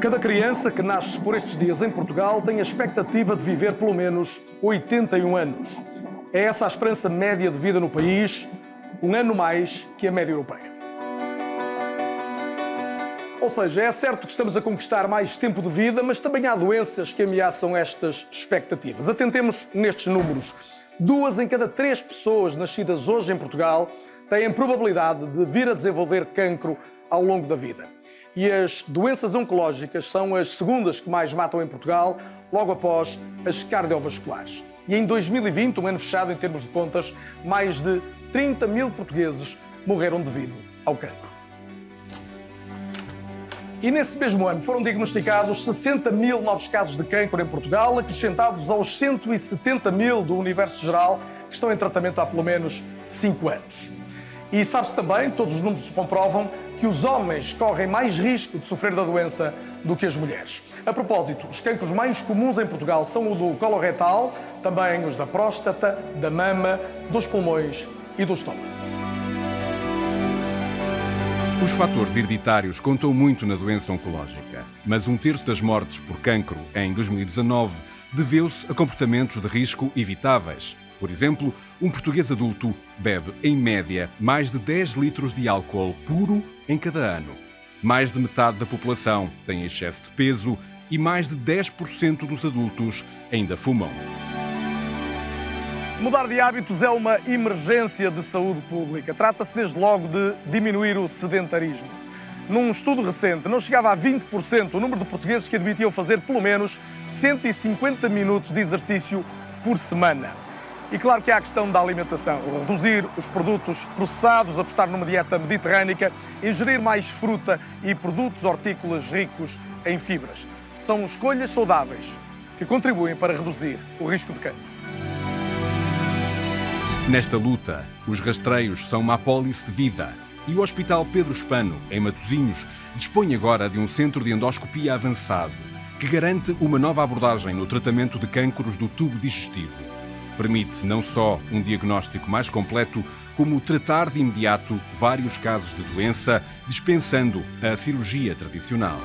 Cada criança que nasce por estes dias em Portugal tem a expectativa de viver pelo menos 81 anos. É essa a esperança média de vida no país, um ano mais que a média europeia. Ou seja, é certo que estamos a conquistar mais tempo de vida, mas também há doenças que ameaçam estas expectativas. Atentemos nestes números. Duas em cada três pessoas nascidas hoje em Portugal têm probabilidade de vir a desenvolver cancro ao longo da vida. E as doenças oncológicas são as segundas que mais matam em Portugal, logo após as cardiovasculares. E em 2020, um ano fechado em termos de contas, mais de 30 mil portugueses morreram devido ao cancro. E nesse mesmo ano foram diagnosticados 60 mil novos casos de cancro em Portugal, acrescentados aos 170 mil do universo geral que estão em tratamento há pelo menos 5 anos. E sabe-se também, todos os números comprovam, que os homens correm mais risco de sofrer da doença do que as mulheres. A propósito, os cancros mais comuns em Portugal são o do colo retal, também os da próstata, da mama, dos pulmões e do estômago. Os fatores hereditários contam muito na doença oncológica, mas um terço das mortes por cancro em 2019 deveu-se a comportamentos de risco evitáveis, por exemplo, um português adulto bebe, em média, mais de 10 litros de álcool puro em cada ano. Mais de metade da população tem excesso de peso e mais de 10% dos adultos ainda fumam. Mudar de hábitos é uma emergência de saúde pública. Trata-se desde logo de diminuir o sedentarismo. Num estudo recente, não chegava a 20% o número de portugueses que admitiam fazer pelo menos 150 minutos de exercício por semana. E claro que há a questão da alimentação, reduzir os produtos processados, apostar numa dieta mediterrânica, ingerir mais fruta e produtos hortícolas ricos em fibras. São escolhas saudáveis que contribuem para reduzir o risco de cancro. Nesta luta, os rastreios são uma apólice de vida e o Hospital Pedro Espano, em Matosinhos, dispõe agora de um centro de endoscopia avançado que garante uma nova abordagem no tratamento de cânceres do tubo digestivo permite não só um diagnóstico mais completo, como tratar de imediato vários casos de doença, dispensando a cirurgia tradicional.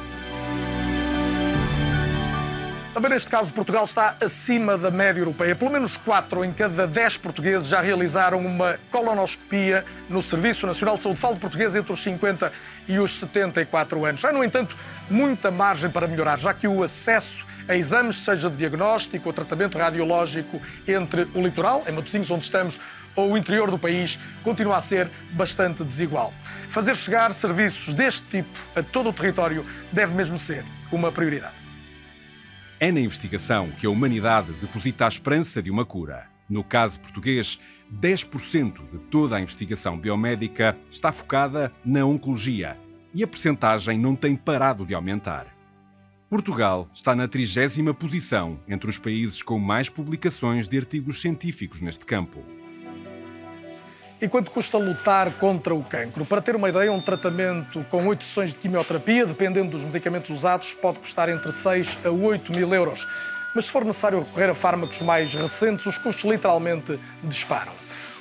Também neste caso, Portugal está acima da média europeia. Pelo menos 4 em cada 10 portugueses já realizaram uma colonoscopia no Serviço Nacional de Saúde. Falo de português entre os 50 e os 74 anos. Há, no entanto, muita margem para melhorar, já que o acesso a exames, seja de diagnóstico ou tratamento radiológico entre o litoral, em Matosinhos, onde estamos, ou o interior do país, continua a ser bastante desigual. Fazer chegar serviços deste tipo a todo o território deve mesmo ser uma prioridade. É na investigação que a humanidade deposita a esperança de uma cura. No caso português, 10% de toda a investigação biomédica está focada na oncologia e a percentagem não tem parado de aumentar. Portugal está na trigésima posição entre os países com mais publicações de artigos científicos neste campo. E quanto custa lutar contra o cancro? Para ter uma ideia, um tratamento com oito sessões de quimioterapia, dependendo dos medicamentos usados, pode custar entre 6 a 8 mil euros. Mas se for necessário recorrer a fármacos mais recentes, os custos literalmente disparam.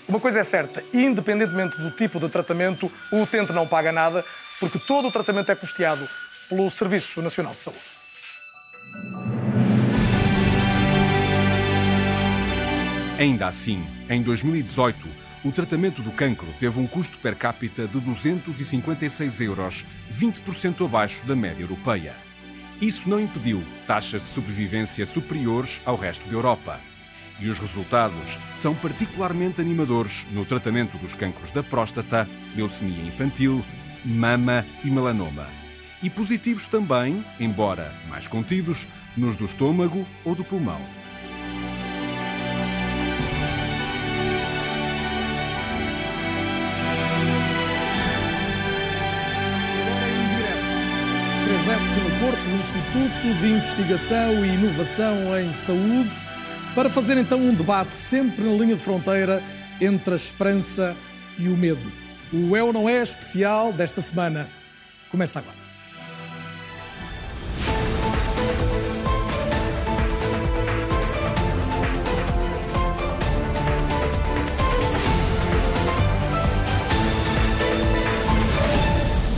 Uma coisa é certa, independentemente do tipo de tratamento, o utente não paga nada, porque todo o tratamento é custeado pelo Serviço Nacional de Saúde. Ainda assim, em 2018, o tratamento do cancro teve um custo per capita de 256 euros, 20% abaixo da média europeia. Isso não impediu taxas de sobrevivência superiores ao resto da Europa. E os resultados são particularmente animadores no tratamento dos cancros da próstata, leucemia infantil, mama e melanoma. E positivos também, embora mais contidos, nos do estômago ou do pulmão. Instituto de Investigação e Inovação em Saúde para fazer então um debate sempre na linha de fronteira entre a esperança e o medo. O É ou Não É especial desta semana começa agora.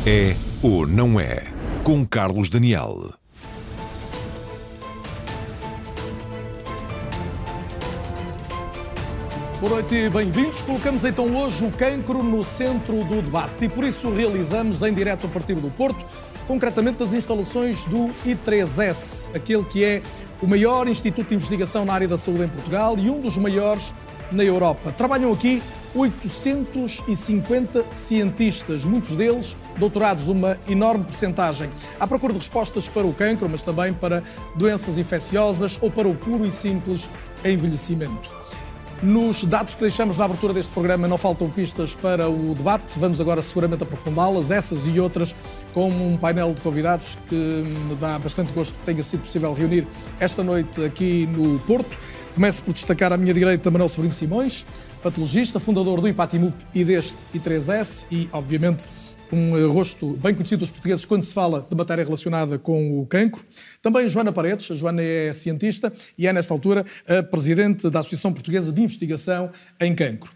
É ou não é? com Carlos Daniel. Boa noite e bem-vindos. Colocamos então hoje o cancro no centro do debate e por isso realizamos em direto a partir do Porto, concretamente das instalações do I3S, aquele que é o maior instituto de investigação na área da saúde em Portugal e um dos maiores na Europa. Trabalham aqui 850 cientistas, muitos deles doutorados, uma enorme percentagem, à procura de respostas para o cancro, mas também para doenças infecciosas ou para o puro e simples envelhecimento. Nos dados que deixamos na abertura deste programa não faltam pistas para o debate. Vamos agora seguramente aprofundá-las, essas e outras, com um painel de convidados que me dá bastante gosto que tenha sido possível reunir esta noite aqui no Porto. Começo por destacar à minha direita Manuel Sobrinho Simões, patologista, fundador do IPATIMUP e deste I3S e, obviamente, um eh, rosto bem conhecido dos portugueses quando se fala de matéria relacionada com o cancro. Também Joana Paredes, a Joana é cientista e é, nesta altura, a presidente da Associação Portuguesa de Investigação em Cancro.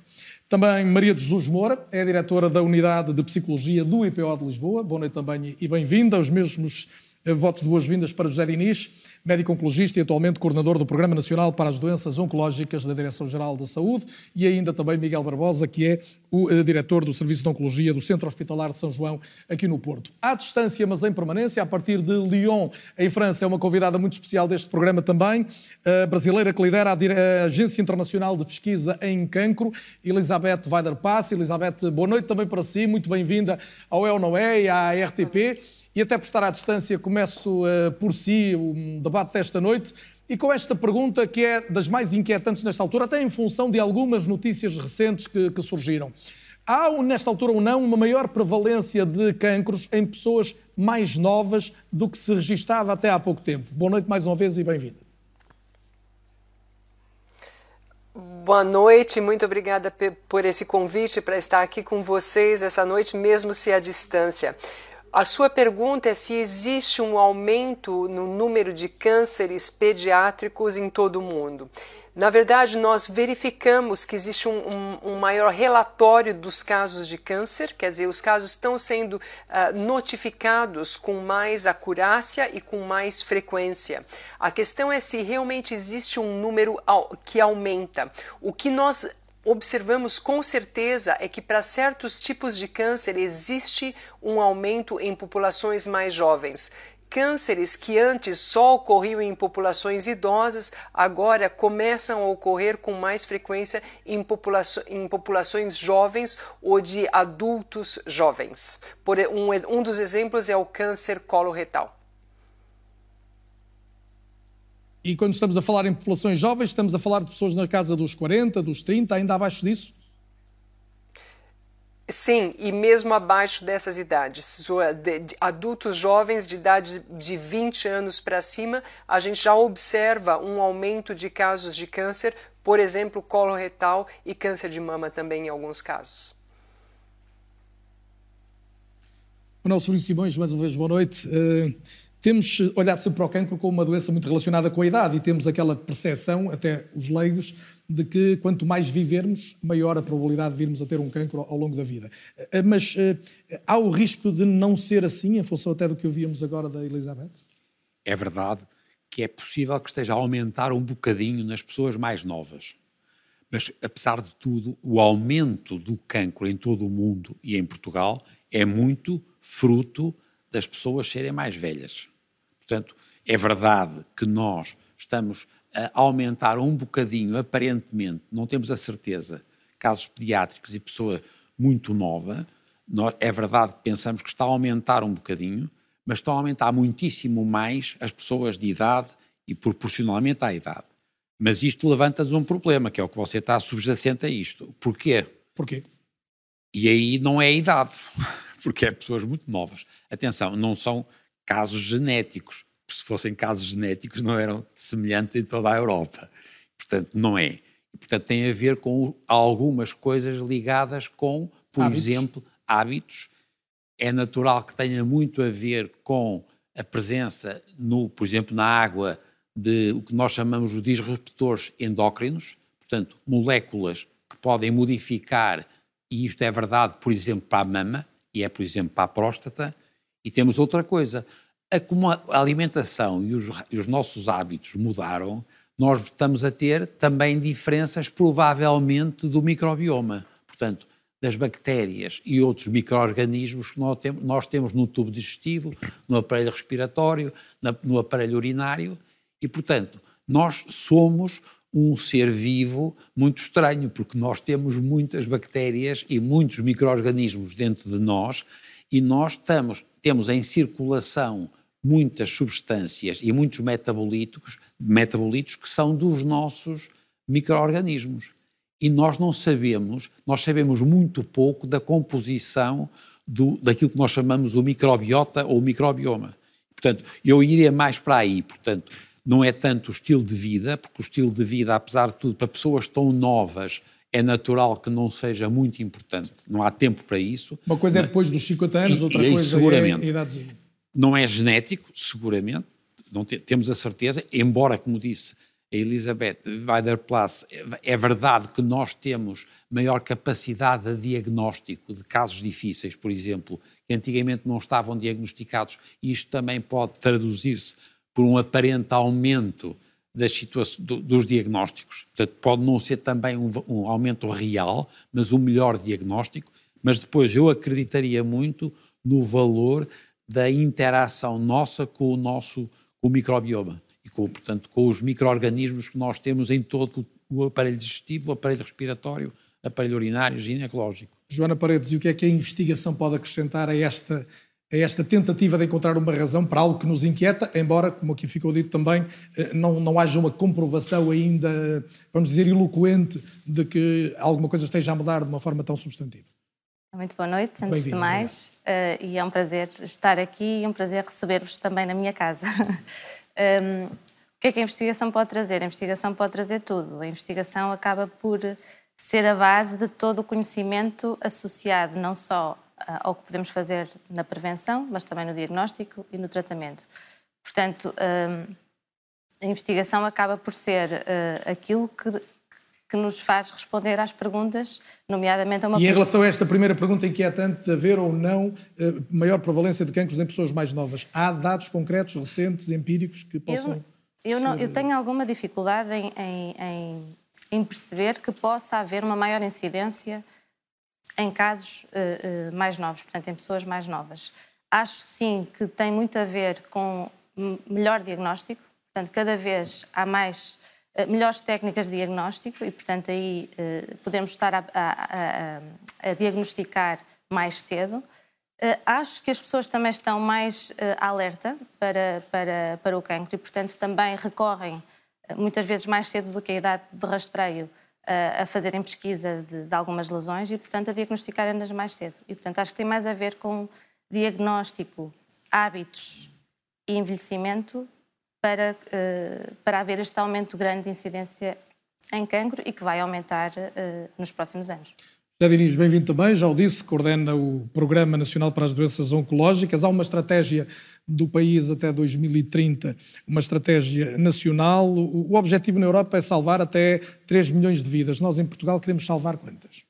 Também Maria de Jesus Moura, é diretora da Unidade de Psicologia do IPO de Lisboa. Boa noite também e bem-vinda. Os mesmos eh, votos de boas-vindas para José Diniz médico oncologista e atualmente coordenador do Programa Nacional para as Doenças Oncológicas da Direção-Geral da Saúde, e ainda também Miguel Barbosa, que é o uh, diretor do Serviço de Oncologia do Centro Hospitalar de São João, aqui no Porto. À distância, mas em permanência, a partir de Lyon, em França, é uma convidada muito especial deste programa também, a brasileira que lidera a, a Agência Internacional de Pesquisa em Cancro, Elizabeth Weider-Pass. Elizabeth, boa noite também para si, muito bem-vinda ao El Noé e à RTP. E até por estar à distância, começo uh, por si o debate desta noite e com esta pergunta que é das mais inquietantes nesta altura, até em função de algumas notícias recentes que, que surgiram. Há, nesta altura ou não, uma maior prevalência de cancros em pessoas mais novas do que se registava até há pouco tempo? Boa noite mais uma vez e bem-vinda. Boa noite, muito obrigada por esse convite para estar aqui com vocês essa noite, mesmo se à distância. A sua pergunta é se existe um aumento no número de cânceres pediátricos em todo o mundo. Na verdade, nós verificamos que existe um, um, um, maior relatório dos casos de câncer, quer dizer, os casos estão sendo uh, notificados com mais acurácia e com mais frequência. A questão é se realmente existe um número que aumenta. O que nós observamos com certeza é que para certos tipos de câncer existe um aumento em populações mais jovens. Cânceres que antes só ocorriam em populações idosas, agora começam a ocorrer com mais frequência em, popula em populações jovens ou de adultos jovens. Por um, um dos exemplos é o câncer coloretal. E quando estamos a falar em populações jovens, estamos a falar de pessoas na casa dos 40, dos 30, ainda abaixo disso? Sim, e mesmo abaixo dessas idades, adultos jovens de idade de 20 anos para cima, a gente já observa um aumento de casos de câncer, por exemplo, coloretal e câncer de mama também em alguns casos. Manuel Sobrinho Simões, mais uma vez, boa noite. Uh, temos olhado sempre para o cancro como uma doença muito relacionada com a idade e temos aquela percepção, até os leigos, de que quanto mais vivermos, maior a probabilidade de virmos a ter um cancro ao longo da vida. Eh, mas uh, há o risco de não ser assim, em função até do que ouvíamos agora da Elizabeth? É verdade que é possível que esteja a aumentar um bocadinho nas pessoas mais novas. Mas, apesar de tudo, o aumento do cancro em todo o mundo e em Portugal é muito fruto das pessoas serem mais velhas. Portanto, é verdade que nós estamos a aumentar um bocadinho, aparentemente, não temos a certeza, casos pediátricos e pessoa muito nova, nós, é verdade que pensamos que está a aumentar um bocadinho, mas estão a aumentar muitíssimo mais as pessoas de idade e proporcionalmente à idade. Mas isto levanta-nos um problema, que é o que você está subjacente a isto. Porquê? Porquê? E aí não é a idade, porque é pessoas muito novas. Atenção, não são casos genéticos. Se fossem casos genéticos, não eram semelhantes em toda a Europa. Portanto, não é. E, portanto, tem a ver com algumas coisas ligadas com, por hábitos. exemplo, hábitos. É natural que tenha muito a ver com a presença, no, por exemplo, na água, de o que nós chamamos de disruptores endócrinos, portanto, moléculas que podem modificar, e isto é verdade, por exemplo, para a mama, e é, por exemplo, para a próstata, e temos outra coisa. A, como a alimentação e os, e os nossos hábitos mudaram, nós estamos a ter também diferenças, provavelmente, do microbioma. Portanto, das bactérias e outros micro-organismos que nós temos no tubo digestivo, no aparelho respiratório, no aparelho urinário, e, portanto, nós somos um ser vivo muito estranho, porque nós temos muitas bactérias e muitos micro-organismos dentro de nós e nós estamos, temos em circulação muitas substâncias e muitos metabolitos, metabolitos que são dos nossos micro-organismos. E nós não sabemos, nós sabemos muito pouco da composição do, daquilo que nós chamamos o microbiota ou o microbioma. Portanto, eu iria mais para aí. Portanto, não é tanto o estilo de vida, porque o estilo de vida, apesar de tudo, para pessoas tão novas, é natural que não seja muito importante. Não há tempo para isso. Uma coisa é depois dos 50 anos, outra e, coisa seguramente, é a idade. Não é genético, seguramente, não te, temos a certeza, embora, como disse a Elizabeth Weider-Plus, é verdade que nós temos maior capacidade de diagnóstico de casos difíceis, por exemplo, que antigamente não estavam diagnosticados, e isto também pode traduzir-se por um aparente aumento das do, dos diagnósticos. Portanto, pode não ser também um, um, aumento real, mas um melhor diagnóstico. Mas depois eu acreditaria muito no valor da interação nossa com o nosso com o microbioma e com, portanto, com os micro-organismos que nós temos em todo o aparelho digestivo, o aparelho respiratório, aparelho urinário, ginecológico. Joana Paredes, e o que é que a investigação pode acrescentar a esta a esta tentativa de encontrar uma razão para algo que nos inquieta, embora, como aqui ficou dito também, eh, não, não haja uma comprovação ainda, vamos dizer, eloquente de que alguma coisa esteja a mudar de uma forma tão substantiva. Muito boa noite, antes de mais, uh, e é um prazer estar aqui e um prazer receber-vos também na minha casa. um, o que é que a investigação pode trazer? A investigação pode trazer tudo. A investigação acaba por ser a base de todo o conhecimento associado não só ao que podemos fazer na prevenção, mas também no diagnóstico e no tratamento. Portanto, hum, a investigação acaba por ser uh, aquilo que, que nos faz responder às perguntas, nomeadamente a uma E em relação a esta primeira pergunta inquietante de haver ou não uh, maior prevalência de cancros em pessoas mais novas, há dados concretos, recentes, empíricos que possam... Eu, eu, não, eu tenho alguma dificuldade em, em, em, em perceber que possa haver uma maior incidência em casos uh, uh, mais novos, portanto, em pessoas mais novas. Acho sim que tem muito a ver com melhor diagnóstico, portanto, cada vez há mais uh, melhores técnicas de diagnóstico e, portanto, aí podemos estar a, a, a, a, diagnosticar mais cedo. acho que as pessoas também estão mais alerta para, para, para o cancro e, portanto, também recorrem muitas vezes mais cedo do que a idade de rastreio a fazerem pesquisa de, de, algumas lesões e, portanto, a diagnosticarem-nas mais cedo. E, portanto, acho que tem mais a ver com diagnóstico, hábitos e envelhecimento para, uh, para haver este aumento grande de incidência em cancro e que vai aumentar uh, nos próximos anos. Já Diniz, bem-vindo também, já o disse, coordena o Programa Nacional para as Doenças Oncológicas. Há uma estratégia do país até 2030, uma estratégia nacional. O objetivo na Europa é salvar até 3 milhões de vidas. Nós em Portugal queremos salvar quantas?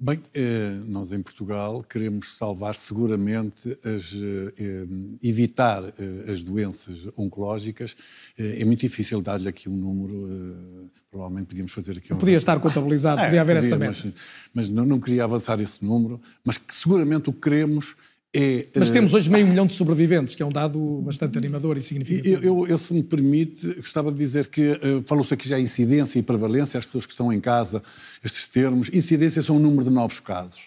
Bem, eh, nós em Portugal queremos salvar seguramente, as, eh, evitar eh, as doenças oncológicas. É muito difícil dar-lhe aqui um número, provavelmente podíamos fazer aqui um... Podia estar contabilizado, é, podia haver podia, essa meta. Mas, mas não, não, queria avançar esse número, mas que seguramente o que queremos é, Mas temos hoje meio milhão de sobreviventes, que é um dado bastante animador e significativo. Eu, eu, eu se me permite, gostava de dizer que uh, falou-se aqui já incidência e prevalência, as pessoas que estão em casa, estes termos. Incidência são o número de novos casos.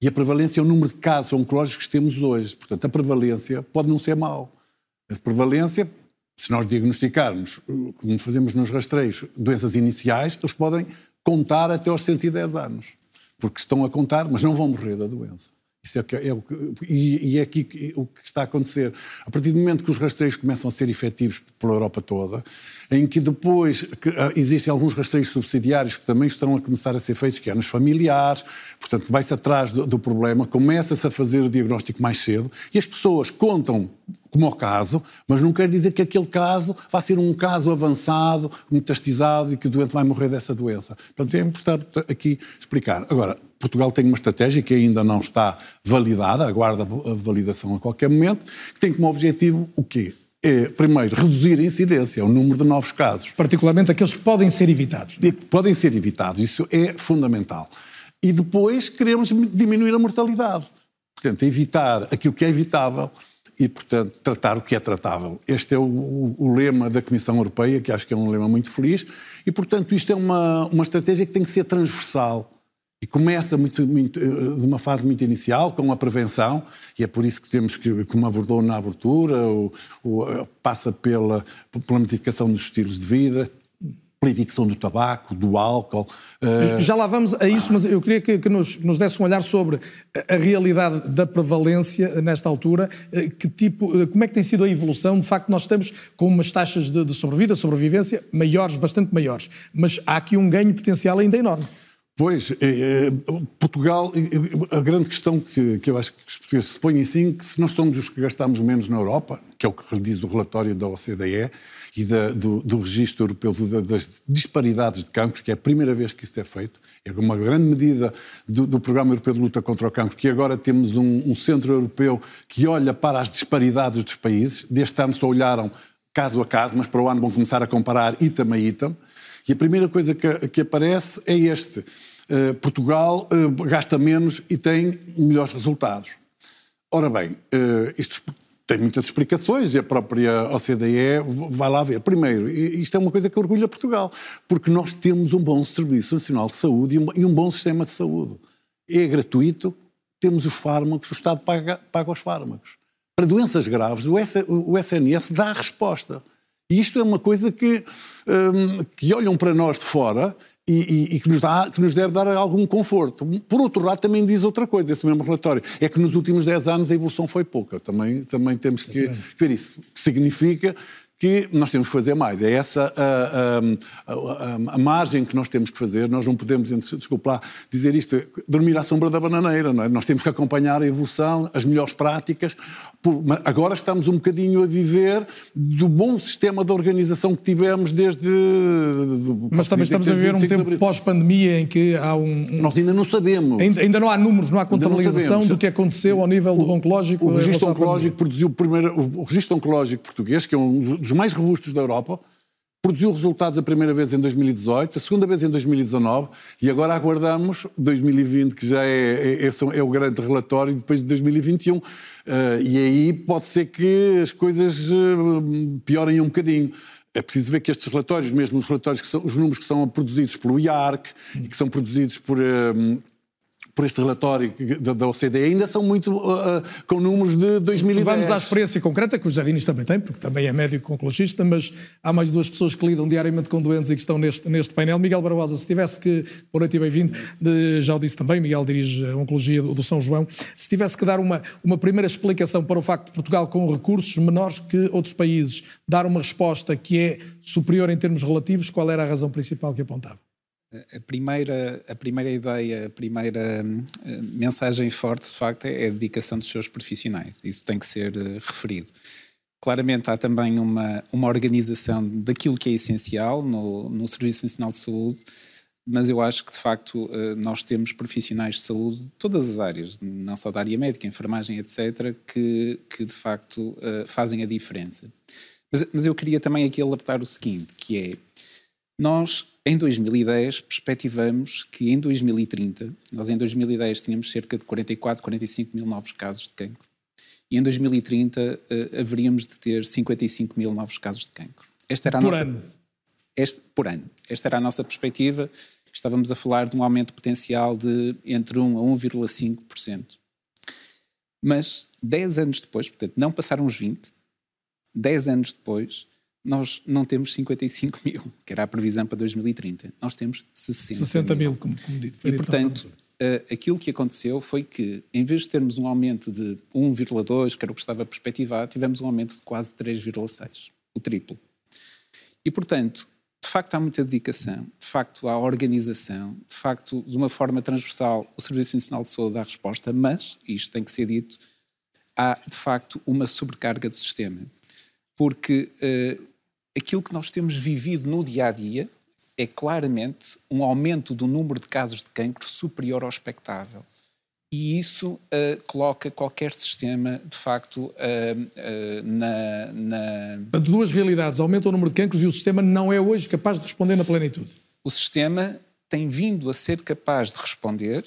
E a prevalência é o número de casos oncológicos que temos hoje. Portanto, a prevalência pode não ser mau. A prevalência, se nós diagnosticarmos, como fazemos nos rastreios, doenças iniciais, eles podem contar até aos 110 anos. Porque estão a contar, mas não vão morrer da doença. Isso é, é, o que, e, e é aqui o que está a acontecer. A partir do momento que os rastreios começam a ser efetivos pela Europa toda, em que depois que, uh, existem alguns rastreios subsidiários que também estão a começar a ser feitos, que é nos familiares, portanto, vai-se atrás do, do problema, começa-se a fazer o diagnóstico mais cedo e as pessoas contam como o caso, mas não quer dizer que aquele caso vai ser um caso avançado, metastizado e que o doente vai morrer dessa doença. Portanto, é importante aqui explicar. Agora, Portugal tem uma estratégia que ainda não está validada, aguarda a validação a qualquer momento, que tem como objetivo o quê? é, primeiro, reduzir a incidência, o número de novos casos. Particularmente aqueles que podem ser evitados. Que podem ser evitados, isso é fundamental. E depois queremos diminuir a mortalidade. Portanto, evitar aquilo que é evitável e, portanto, tratar o que é tratável. Este é o, o, o, lema da Comissão Europeia, que acho que é um lema muito feliz, e, portanto, isto é uma, uma estratégia que tem que ser transversal. E começa muito, muito, de uma fase muito inicial, com a prevenção, e é por isso que temos que, como abordou na abertura, o, o, passa pela, pela modificação dos estilos de vida, pela evicção do tabaco, do álcool. Uh... Já lá vamos a isso, mas eu queria que, que nos, nos, desse um olhar sobre a realidade da prevalência nesta altura. Eh, que tipo, eh, como é que tem sido a evolução? De facto, nós estamos com umas taxas de, de sobrevida, sobrevivência maiores, bastante maiores, mas há aqui um ganho potencial ainda enorme. Pois, é, Portugal, a grande questão que, que, eu acho que os portugueses se põem assim, que se nós somos os que gastamos menos na Europa, que é o que diz o relatório da OCDE e da, do, do Registro Europeu das Disparidades de Cancro, que é a primeira vez que isso é feito, é uma grande medida do, do Programa Europeu de Luta contra o Cancro, que agora temos um, um centro europeu que olha para as disparidades dos países, deste ano só olharam caso a caso, mas para o ano vão começar a comparar item a item, e a primeira coisa que, que aparece é este. Uh, Portugal uh, gasta menos e tem melhores resultados. Ora bem, uh, isto tem muitas explicações e a própria OCDE vai lá ver. Primeiro, isto é uma coisa que orgulha Portugal, porque nós temos um bom Serviço Nacional de Saúde e um, bom sistema de saúde. É gratuito, temos os fármacos, o Estado paga, paga os fármacos. Para doenças graves, o, S, o SNS dá a resposta. E isto é uma coisa que, um, que olham para nós de fora e, e, e, que, nos dá, que nos deve dar algum conforto. Por outro lado, também diz outra coisa, esse mesmo relatório, é que nos últimos 10 anos a evolução foi pouca. Também, também temos que ver isso. Que significa que nós temos que fazer mais. É essa a, a, a, a, margem que nós temos que fazer. Nós não podemos, desculpa lá, dizer isto, dormir à sombra da bananeira. Não é? Nós temos que acompanhar a evolução, as melhores práticas. agora estamos um bocadinho a viver do bom sistema de organização que tivemos desde. Mas também estamos a viver um tempo pós-pandemia em que há um, Nós ainda não sabemos. Ainda, ainda, não há números, não há contabilização do que aconteceu ao nível o, oncológico. O registro oncológico produziu o primeiro. O registro oncológico português, que é um dos mais robustos da Europa, produziu resultados a primeira vez em 2018, a segunda vez em 2019 e agora aguardamos 2020, que já é, é, é, é o grande relatório, e depois de 2021. Uh, eh, e aí pode ser que as coisas uh, piorem um bocadinho. É preciso ver que estes relatórios, mesmo os relatórios, que são, os números que são produzidos pelo IARC e que são produzidos por. Uh, por este relatório da, OCDE ainda são muito uh, com números de 2010. Vamos à experiência concreta, que o Jardinis também tem, porque também é médico oncologista, mas há mais duas pessoas que lidam diariamente com doentes e que estão neste, neste painel. Miguel Barbosa, se tivesse que, por noite e bem-vindo, já o disse também, Miguel dirige a Oncologia do São João, se tivesse que dar uma, uma primeira explicação para o facto de Portugal, com recursos menores que outros países, dar uma resposta que é superior em termos relativos, qual era a razão principal que apontava? A primeira, a primeira ideia, a primeira uh, mensagem forte, de facto, é a dedicação dos seus profissionais. Isso tem que ser uh, referido. Claramente há também uma, uma organização daquilo que é essencial no, no Serviço Nacional de Saúde, mas eu acho que, de facto, uh, nós temos profissionais de saúde de todas as áreas, não só da área médica, enfermagem, etc., que, que de facto fazem a diferença. Mas, mas eu queria também aqui alertar o seguinte, que é, nós em 2010, perspectivamos que em 2030, nós em 2010 tínhamos cerca de 44, 45 mil novos casos de cancro. E em 2030 uh, eh, haveríamos de ter 55 mil novos casos de cancro. Esta era a por nossa, ano? Este, por ano. Esta era a nossa perspectiva. Estávamos a falar de um aumento potencial de entre 1 a 1,5%. Mas 10 anos depois, portanto, não passaram os 20, 10 anos depois, nós não temos 55 mil, que era a previsão para 2030. Nós temos 60, 60 mil, como, como dito. E, portanto, uh, aquilo que aconteceu foi que, em vez de termos um aumento de 1,2, que era o que estava perspectivado, tivemos um aumento de quase 3,6, o triplo. E, portanto, de facto há muita dedicação, de facto há organização, de facto, de uma forma transversal, o Serviço Nacional de Saúde dá resposta, mas, isto tem que ser dito, há, de facto, uma sobrecarga do sistema. Porque uh, aquilo que nós temos vivido no dia a dia é claramente um aumento do número de casos de cancro superior ao expectável. e isso uh, coloca qualquer sistema, de facto, uh, uh, na, na. Duas realidades: aumenta o número de cancros e o sistema não é hoje capaz de responder na plenitude. O sistema tem vindo a ser capaz de responder,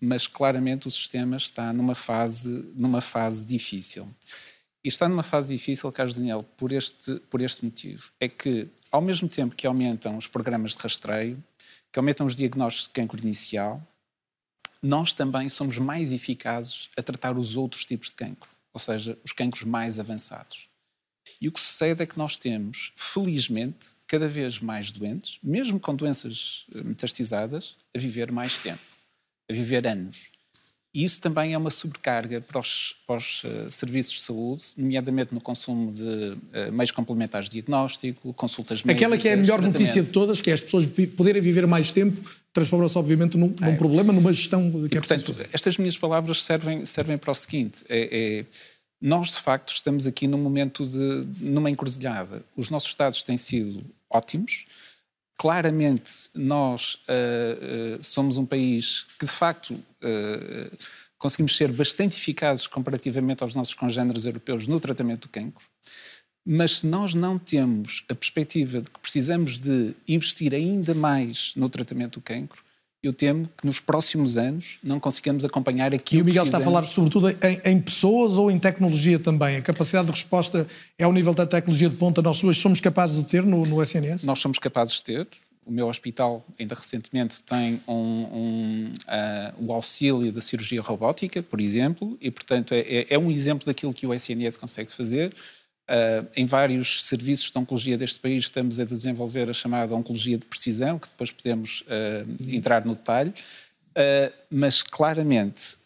mas claramente o sistema está numa fase, numa fase difícil. E está numa fase difícil, Carlos Daniel, por este, por este motivo. É que, ao mesmo tempo que aumentam os programas de rastreio, que aumentam os diagnósticos de cancro inicial, nós também somos mais eficazes a tratar os outros tipos de cancro, ou seja, os cancros mais avançados. E o que sucede é que nós temos, felizmente, cada vez mais doentes, mesmo com doenças eh, metastizadas, a viver mais tempo, a viver anos. E isso também é uma sobrecarga para os, para os uh, serviços de saúde, nomeadamente no consumo de uh, meios complementares de diagnóstico, consultas médicas. Aquela que é a melhor notícia de todas, que é as pessoas poderem viver mais tempo, transforma-se obviamente num, é. num, problema, numa gestão que é portanto, preciso Estas minhas palavras servem, servem para o seguinte: é, é, nós de facto estamos aqui num momento de numa encruzilhada. Os nossos estados têm sido ótimos. Claramente, nós uh, uh, somos um país que de facto uh, conseguimos ser bastante eficazes comparativamente aos nossos congêneres europeus no tratamento do cancro. Mas se nós não temos a perspectiva de que precisamos de investir ainda mais no tratamento do cancro, eu temo que nos próximos anos não consigamos acompanhar aquilo E o Miguel que está a falar sobretudo em, em, pessoas ou em tecnologia também? A capacidade de resposta é ao nível da tecnologia de ponta nós hoje somos capazes de ter no, no SNS? Nós somos capazes de ter. O meu hospital, ainda recentemente, tem um, um, uh, o auxílio da cirurgia robótica, por exemplo, e, portanto, é, é, é um exemplo daquilo que o SNS consegue fazer. Uh, em vários serviços de oncologia deste país estamos a desenvolver a chamada oncologia de precisão, que depois podemos uh, entrar no detalhe, uh, mas claramente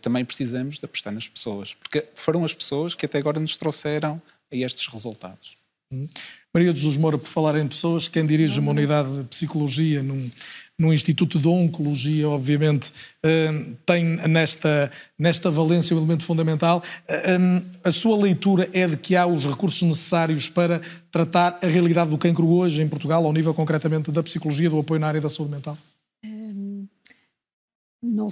também precisamos de apostar nas pessoas, porque foram as pessoas que até agora nos trouxeram a estes resultados. Uhum. Maria de Jesus Moura, por falar em pessoas, quem dirige uma unidade de psicologia num, no Instituto de Oncologia, obviamente, eh, tem nesta, nesta valência um elemento fundamental. Eh, a sua leitura é de que há os recursos necessários para tratar a realidade do cancro hoje em Portugal, ao nível concretamente da psicologia, do apoio na área da saúde mental? Não,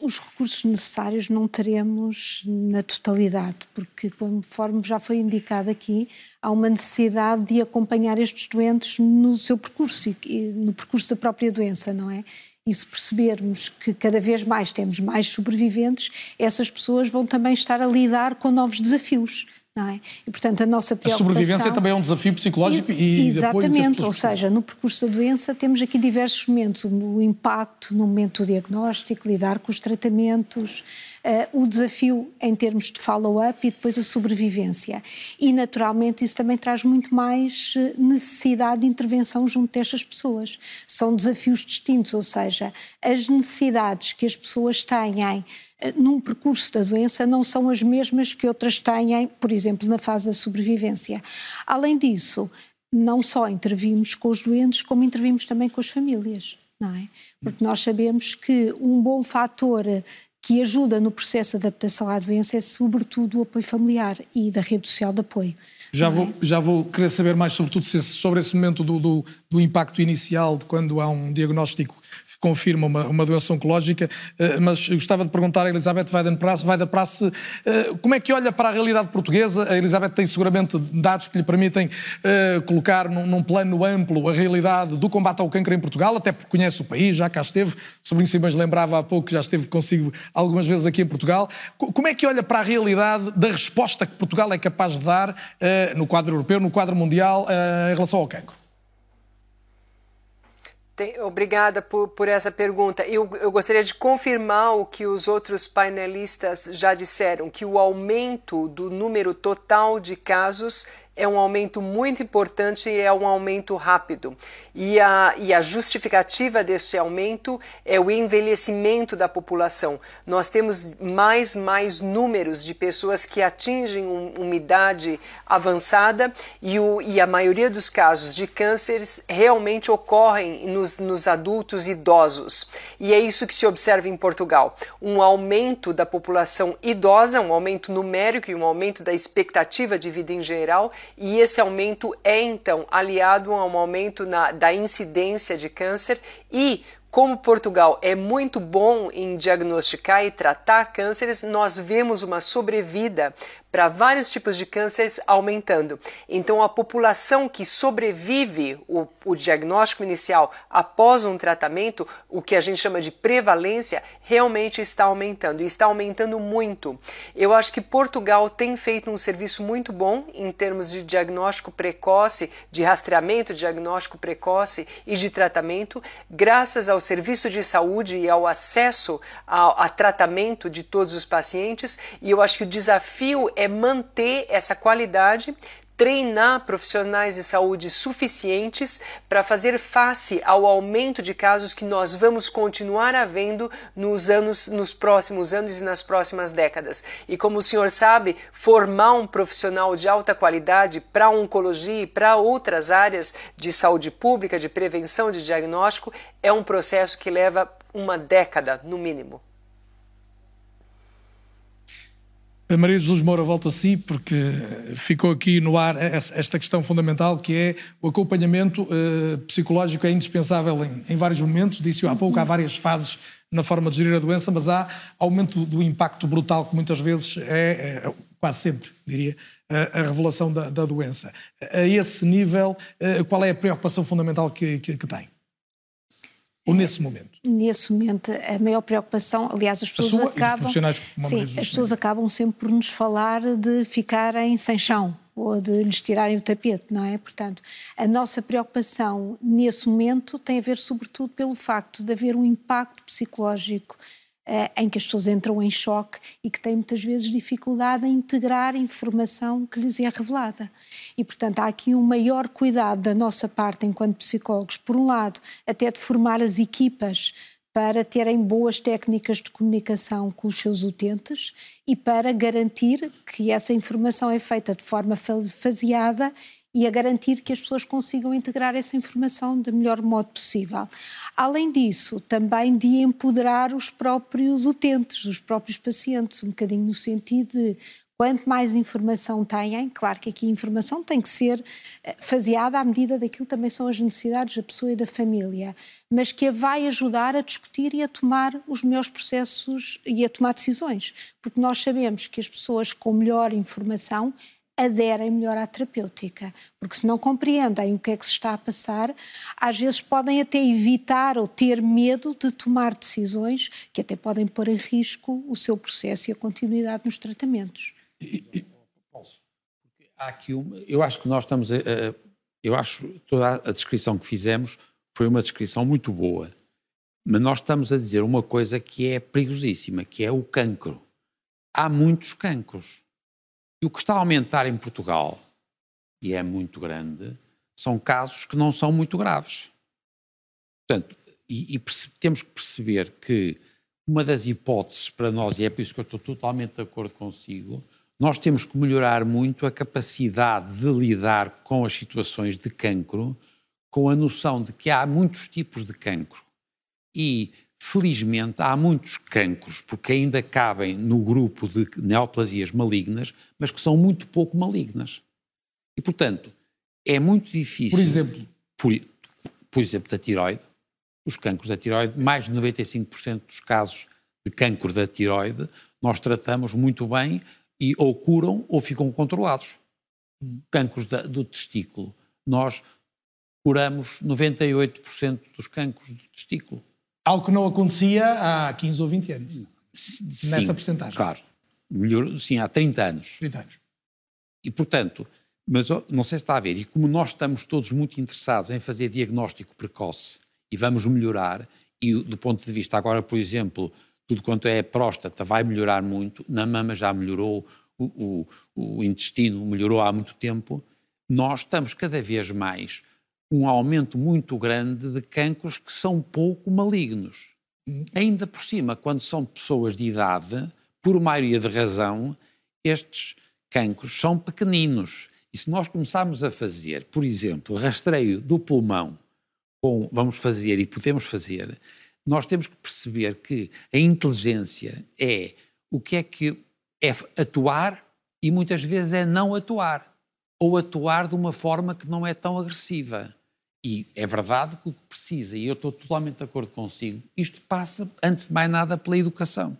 os recursos necessários não teremos na totalidade, porque, conforme já foi indicado aqui, há uma necessidade de acompanhar estes doentes no seu percurso, no percurso da própria doença, não é? E se percebermos que cada vez mais temos mais sobreviventes, essas pessoas vão também estar a lidar com novos desafios. É? E, portanto, a nossa preocupação... A sobrevivência também é um desafio psicológico e, e Exatamente, ou seja, no percurso da doença temos aqui diversos momentos, o impacto no momento do diagnóstico, lidar com os tratamentos, uh, o desafio em termos de follow-up e depois a sobrevivência. E, naturalmente, isso também traz muito mais eh, necessidade de intervenção junto destas pessoas. São desafios distintos, ou seja, as necessidades que as pessoas têm num percurso da doença não são as mesmas que outras têm, por exemplo, na fase da sobrevivência. Além disso, não só intervimos com os doentes, como intervimos também com as famílias, não é? Porque nós sabemos que um bom fator que ajuda no processo de adaptação à doença é sobretudo o apoio familiar e da rede social de apoio. Já, vou, é? já vou querer saber mais sobretudo sobre esse momento do, do, do impacto inicial de quando há um diagnóstico confirma uma, uma doença oncológica, eh, mas gostava de perguntar a Elizabeth Vaida Prasse eh, como é que olha para a realidade portuguesa? A Elizabeth tem seguramente dados que lhe permitem eh, colocar num, plano amplo a realidade do combate ao câncer em Portugal, até porque conhece o país, já cá esteve, Sobrinho Simões lembrava há pouco que já esteve consigo algumas vezes aqui em Portugal. Como é que olha para a realidade da resposta que Portugal é capaz de dar no quadro europeu, no quadro mundial, em relação ao cancro? Tem, obrigada por, por essa pergunta. Eu, eu gostaria de confirmar o que os outros painelistas já disseram, que o aumento do número total de casos é um aumento muito importante e é um aumento rápido. E a, e a justificativa desse aumento é o envelhecimento da população. Nós temos mais mais números de pessoas que atingem um, uma idade avançada e, o, e a maioria dos casos de cânceres realmente ocorrem nos, nos adultos idosos. E é isso que se observa em Portugal. Um aumento da população idosa, um aumento numérico e um aumento da expectativa de vida em geral e esse aumento é então aliado a um aumento na, da incidência de câncer. E como Portugal é muito bom em diagnosticar e tratar cânceres, nós vemos uma sobrevida para vários tipos de cânceres aumentando. Então, a população que sobrevive o, o, diagnóstico inicial após um tratamento, o que a gente chama de prevalência, realmente está aumentando e está aumentando muito. Eu acho que Portugal tem feito um serviço muito bom em termos de diagnóstico precoce, de rastreamento, diagnóstico precoce e de tratamento, graças ao serviço de saúde e ao acesso a, a tratamento de todos os pacientes. E eu acho que o desafio é manter essa qualidade, treinar profissionais de saúde suficientes para fazer face ao aumento de casos que nós vamos continuar havendo nos anos, nos próximos anos e nas próximas décadas. E como o senhor sabe, formar um profissional de alta qualidade para oncologia e para outras áreas de saúde pública, de prevenção, de diagnóstico, é um processo que leva uma década no mínimo. A Maria Jesus Moura volta a si, porque ficou aqui no ar esta questão fundamental que é o acompanhamento uh, psicológico é indispensável em, em vários momentos, disse-o há pouco, há várias fases na forma de gerir a doença, mas há aumento do impacto brutal que muitas vezes é, é quase sempre, diria, a, a revelação da, da, doença. A esse nível, uh, qual é a preocupação fundamental que, que, que tem? Ou nesse momento? Nesse momento, a maior preocupação, aliás, as pessoas acabam. Sim, as pessoas acabam sempre por nos falar de ficarem sem chão ou de lhes tirarem o tapete, não é? Portanto, a nossa preocupação nesse momento tem a ver, sobretudo, pelo facto de haver um impacto psicológico em que as pessoas entram em choque e que têm muitas vezes dificuldade em integrar a informação que lhes é revelada. E, portanto, há aqui um maior cuidado da nossa parte enquanto psicólogos, por um lado, até de formar as equipas para terem boas técnicas de comunicação com os seus utentes e para garantir que essa informação é feita de forma faseada e a garantir que as pessoas consigam integrar essa informação do melhor modo possível. Além disso, também de empoderar os próprios utentes, os próprios pacientes, um bocadinho no sentido de Quanto mais informação têm, claro que aqui a informação tem que ser eh, faseada à medida daquilo também são as necessidades da pessoa e da família, mas que a vai ajudar a discutir e a tomar os melhores processos e a tomar decisões. Porque nós sabemos que as pessoas com melhor informação aderem melhor à terapêutica, porque se não compreendem o que é que se está a passar, às vezes podem até evitar ou ter medo de tomar decisões que até podem pôr em risco o seu processo e a continuidade nos tratamentos. Há aqui uma, eu acho que nós estamos a, a, eu acho toda a descrição que fizemos foi uma descrição muito boa, mas nós estamos a dizer uma coisa que é perigosíssima, que é o cancro. Há muitos cancros e o que está a aumentar em Portugal, e é muito grande, são casos que não são muito graves. Portanto, e, e temos que perceber que uma das hipóteses para nós, e é por isso que eu estou totalmente de acordo consigo, nós temos que melhorar muito a capacidade de lidar com as situações de cancro, com a noção de que há muitos tipos de cancro. E Felizmente, há muitos cancros, porque ainda cabem no grupo de neoplasias malignas, mas que são muito pouco malignas. E, portanto, é muito difícil. Por exemplo? Por, por exemplo, da tiroide. Os cancros da tiroide, mais de 95% dos casos de cancro da tiroide, nós tratamos muito bem e ou curam ou ficam controlados. Hum. Cancros da, do testículo, nós curamos 98% dos cancros do testículo. Algo que não acontecia há 15 ou 20 anos. Sim, nessa porcentagem. Claro. Melhor, sim, há 30 anos. 30 anos. E, portanto, mas não sei se está a ver, e como nós estamos todos muito interessados em fazer diagnóstico precoce e vamos melhorar, e do ponto de vista agora, por exemplo, tudo quanto é próstata vai melhorar muito, na mama já melhorou, o, o, o intestino melhorou há muito tempo, nós estamos cada vez mais um aumento muito grande de cancros que são pouco malignos. Ainda por cima, quando são pessoas de idade, por maioria de razão, estes cancros são pequeninos. E se nós começarmos a fazer, por exemplo, rastreio do pulmão, com, vamos fazer e podemos fazer, nós temos que perceber que a inteligência é o que é que é atuar e muitas vezes é não atuar ou atuar de uma forma que não é tão agressiva. E é verdade que o que precisa, e eu estou totalmente de acordo consigo, isto passa, antes de mais nada, pela educação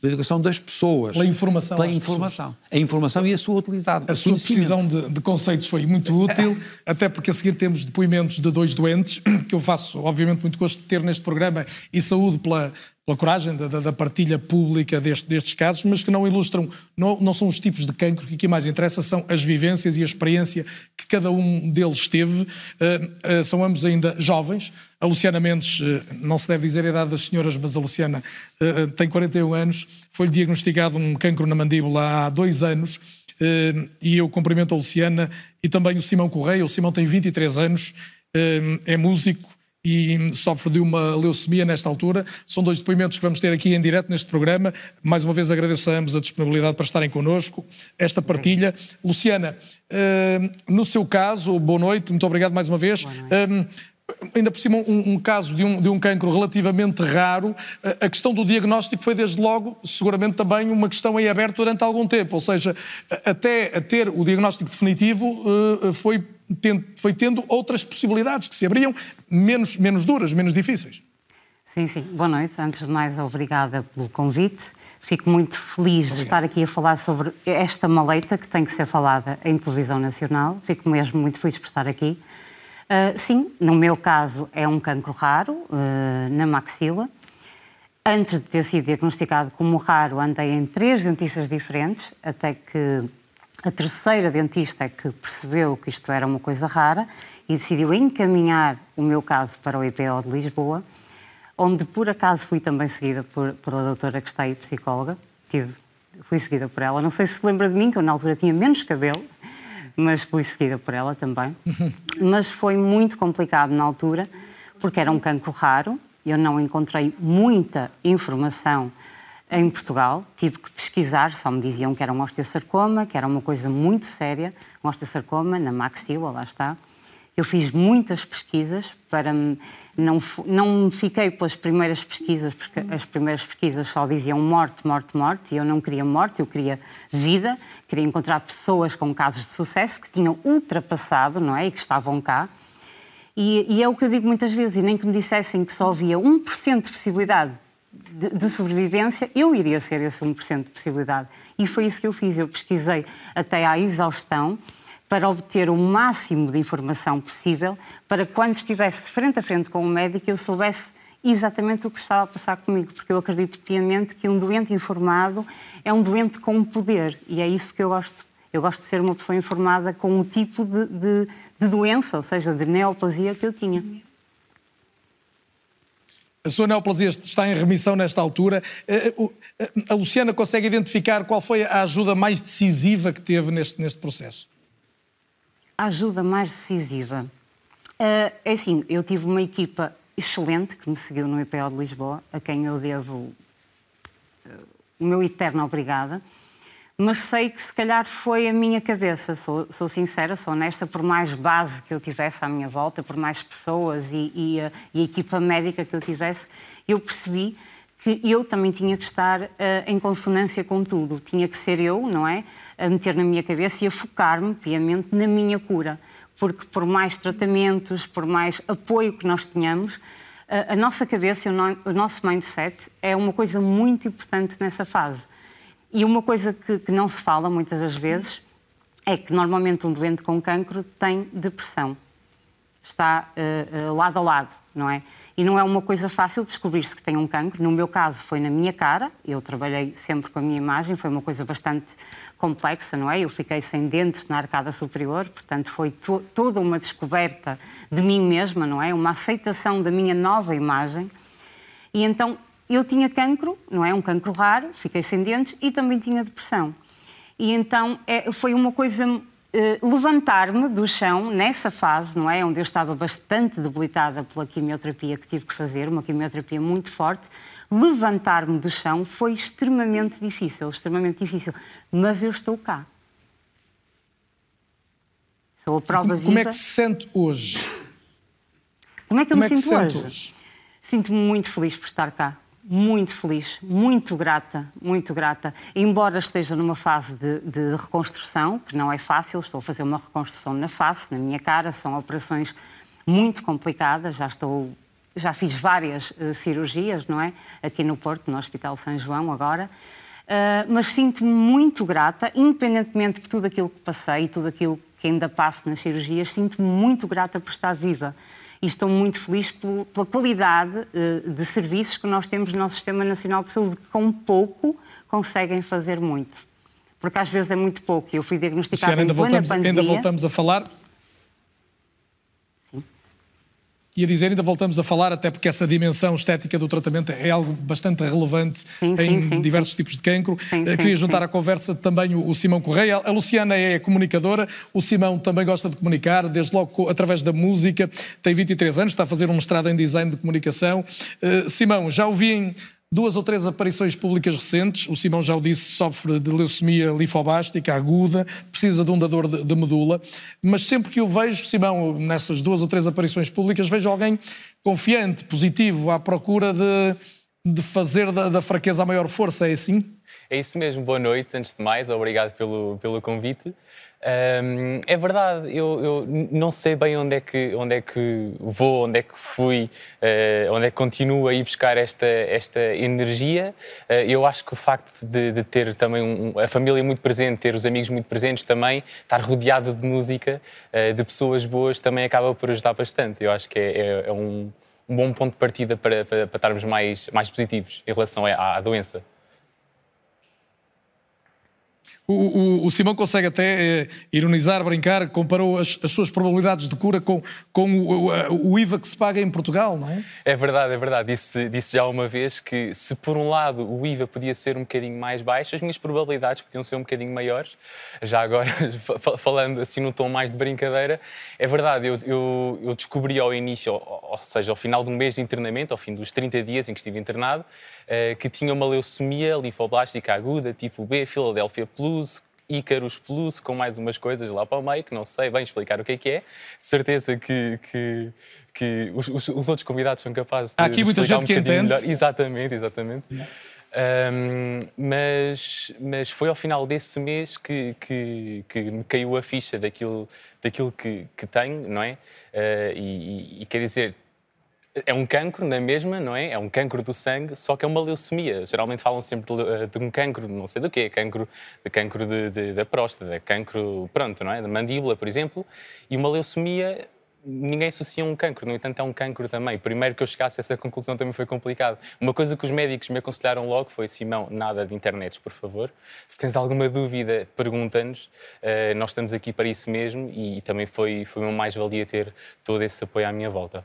da educação das pessoas. Pela informação. Pela informação. Pessoas. A informação e a sua utilidade. A sua precisão de, de, conceitos foi muito útil, até porque a seguir temos depoimentos de dois doentes, que eu faço, obviamente, muito gosto de ter neste programa, e saúde pela, pela coragem da, da partilha pública deste, destes casos, mas que não ilustram, não, não, são os tipos de cancro que aqui mais interessa, são as vivências e a experiência que cada um deles teve. Uh, uh, são ambos ainda jovens. A Luciana Mendes, uh, não se deve dizer a idade das senhoras, mas a Luciana tem 41 anos, foi-lhe diagnosticado um cancro na mandíbula há dois anos. e eu cumprimento a Luciana e também o Simão Correia. O Simão tem 23 anos, é músico, e sofre de uma leucemia nesta altura. São dois depoimentos que vamos ter aqui em direto neste programa. Mais uma vez agradeço a ambos a disponibilidade para estarem connosco, esta partilha. Luciana, uh, no seu caso, boa noite, muito obrigado mais uma vez. Uh, ainda por cima, um, um caso de um, de um cancro relativamente raro, a, a questão do diagnóstico foi desde logo, seguramente também, uma questão aí aberta durante algum tempo. Ou seja, até a ter o diagnóstico definitivo uh, foi foi tendo outras possibilidades que se abriam, menos, menos duras, menos difíceis. Sim, sim. Boa noite. Antes de mais, obrigada pelo convite. Fico muito feliz Obrigado. de estar aqui a falar sobre esta maleita que tem que ser falada em televisão nacional. Fico mesmo muito feliz por estar aqui. Uh, sim, no meu caso é um cancro raro uh, na maxila. Antes de ter sido diagnosticado como raro, andei em três dentistas diferentes, até que a terceira dentista que percebeu que isto era uma coisa rara e decidiu encaminhar o meu caso para o IPO de Lisboa, onde por acaso fui também seguida por, pela doutora que está aí, psicóloga. Tive, fui seguida por ela. Não sei se se lembra de mim, que eu na altura tinha menos cabelo, mas fui seguida por ela também. mas foi muito complicado na altura, porque era um cancro raro, eu não encontrei muita informação em Portugal. Tive que pesquisar, só me diziam que era um osteosarcoma, que era uma coisa muito séria, um osteosarcoma na maxila, lá está. Eu fiz muitas pesquisas para não não fiquei pelas primeiras pesquisas porque as primeiras pesquisas só diziam morte, morte, morte e eu não queria morte, eu queria vida, queria encontrar pessoas com casos de sucesso que tinham ultrapassado, não é, e que estavam cá. E, e é o que eu digo muitas vezes, e nem que me dissessem que só havia 1% de possibilidade de, de, sobrevivência, eu iria ser esse 1% de possibilidade. E foi isso que eu fiz. Eu pesquisei até à exaustão para obter o máximo de informação possível, para quando estivesse frente a frente com o médico eu soubesse exatamente o que estava a passar comigo, porque eu acredito piamente que um doente informado é um doente com poder e é isso que eu gosto. Eu gosto de ser uma pessoa informada com o tipo de, de, de doença, ou seja, de neoplasia que eu tinha. A sua neoplasia está em remissão nesta altura. Eh, eh, a Luciana consegue identificar qual foi a ajuda mais decisiva que teve neste, neste processo? A ajuda mais decisiva? Eh, é assim, eu tive uma equipa excelente que me seguiu no IPO de Lisboa, a quem eu devo o meu eterno obrigada mas sei que se calhar foi a minha cabeça, sou, sou, sincera, sou honesta, por mais base que eu tivesse à minha volta, por mais pessoas e, e, a, e a equipa médica que eu tivesse, eu percebi que eu também tinha que estar uh, em consonância com tudo. Tinha que ser eu, não é? A meter na minha cabeça e a focar-me piamente na minha cura. Porque por mais tratamentos, por mais apoio que nós tenhamos, uh, a nossa cabeça, o, no, o nosso mindset é uma coisa muito importante nessa fase. E uma coisa que, que não se fala muitas das vezes é que normalmente um doente com cancro tem depressão. Está uh, uh, lado a lado, não é? E não é uma coisa fácil descobrir-se que tem um cancro. No meu caso, foi na minha cara. Eu trabalhei sempre com a minha imagem. Foi uma coisa bastante complexa, não é? Eu fiquei sem dentes na arcada superior. Portanto, foi to toda uma descoberta de mim mesma, não é? Uma aceitação da minha nova imagem. E então eu tinha cancro, não é? Um cancro raro, fiquei sem dentes e também tinha depressão. E então é, foi uma coisa eh, levantar-me do chão nessa fase, não é? Onde eu estava bastante debilitada pela quimioterapia que tive que fazer, uma quimioterapia muito forte. Levantar-me do chão foi extremamente difícil, extremamente difícil. Mas eu estou cá. Sou a prova como, viva. Como é que se sente hoje? Como é que eu como me é sinto hoje? hoje? Sinto-me muito feliz por estar cá muito feliz, muito grata, muito grata. Embora esteja numa fase de, de, reconstrução, que não é fácil, estou a fazer uma reconstrução na face, na minha cara, são operações muito complicada, já estou já fiz várias uh, cirurgias, não é? Aqui no Porto, no Hospital São João, agora. Uh, mas sinto-me muito grata, independentemente de tudo aquilo que passei e tudo aquilo que ainda passo nas cirurgias, sinto-me muito grata por estar viva. E estou muito feliz pela qualidade uh, de serviços que nós temos no nosso Sistema Nacional de Saúde, que com pouco conseguem fazer muito. Porque às vezes é muito pouco. Eu fui diagnosticada Luciana, ainda em voltamos, pandemia. ainda voltamos a falar Ia dizer, ainda voltamos a falar, até porque essa dimensão estética do tratamento é algo bastante relevante Sim, em sim, diversos sim. tipos de cancro. Eh, Queria juntar à conversa também o, o Simão Correia. A Luciana é comunicadora, o Simão também gosta de comunicar, desde logo através da música. Tem 23 anos, está a fazer um mestrado em design de comunicação. Eh, Simão, já ouvi em duas ou três aparições públicas recentes. O Simão já o disse, sofre de leucemia linfobástica aguda, precisa de um dador de, de medula. Mas sempre que o vejo, Simão, nessas duas ou três aparições públicas, vejo alguém confiante, positivo, à procura de, de fazer da, da fraqueza a maior força. É assim? É isso mesmo, boa noite, antes de mais, obrigado pelo, pelo convite. Ahm, é verdade, eu, eu não sei bem onde é que, onde é que vou, onde é que fui, eh, onde é que continuo a ir buscar esta, esta energia. Eh, eu acho que o facto de, de ter também um- a família muito presente, ter os amigos muito presentes também, estar rodeado de música, eh, de pessoas boas, também acaba por ajudar bastante. Eu acho que é, é- é um, um bom ponto de partida para, para, para estarmos mais, mais positivos em relação à- à doença. O, o- o Simão consegue até eh, ironizar, brincar, comparou as, as suas probabilidades de cura com, com o, o- o IVA que se paga em Portugal, não é? É verdade, é verdade. Disse, disse já uma vez que se por um lado o IVA podia ser um bocadinho mais baixo, as minhas probabilidades podiam ser um bocadinho maiores. Já agora, fa- falando assim num tom mais de brincadeira, é verdade, eu, eu, eu descobri ao início, ou, ou seja, ao final de um mês de internamento, ao fim dos 30 dias em que estive internado, eh, que tinha uma leucemia linfoblástica aguda, tipo B, Philadelphia Plus, Ícaros Plus, com mais umas coisas lá para o meio, que não sei bem explicar o que é que é. De certeza que, que, que os, os- os outros convidados são capazes de, Há aqui de muita gente que um bocadinho entende. melhor. Exatamente, exatamente. Ahm, mas, mas foi ao final desse mês que, que, que me caiu a ficha daquilo, daquilo que, que tenho, não é? Ah, e, e- e quer dizer, é um cancro na mesma, não é? É um cancro do sangue, só que é uma leucemia. Geralmente falam sempre de, leu- de um cancro, não sei do quê, cancro, de cancro de, de- da próstata, cancro, pronto, não é? Da mandíbula, por exemplo. E uma leucemia, ninguém associa um cancro, no entanto é um cancro também. Primeiro que eu chegasse a essa conclusão também foi complicado. Uma coisa que os médicos me aconselharam logo foi, Simão, nada de internets, por favor. Se tens alguma dúvida, pergunta-nos. Eh, nós estamos aqui para isso mesmo e, também foi, foi uma mais-valia ter todo esse apoio à minha volta.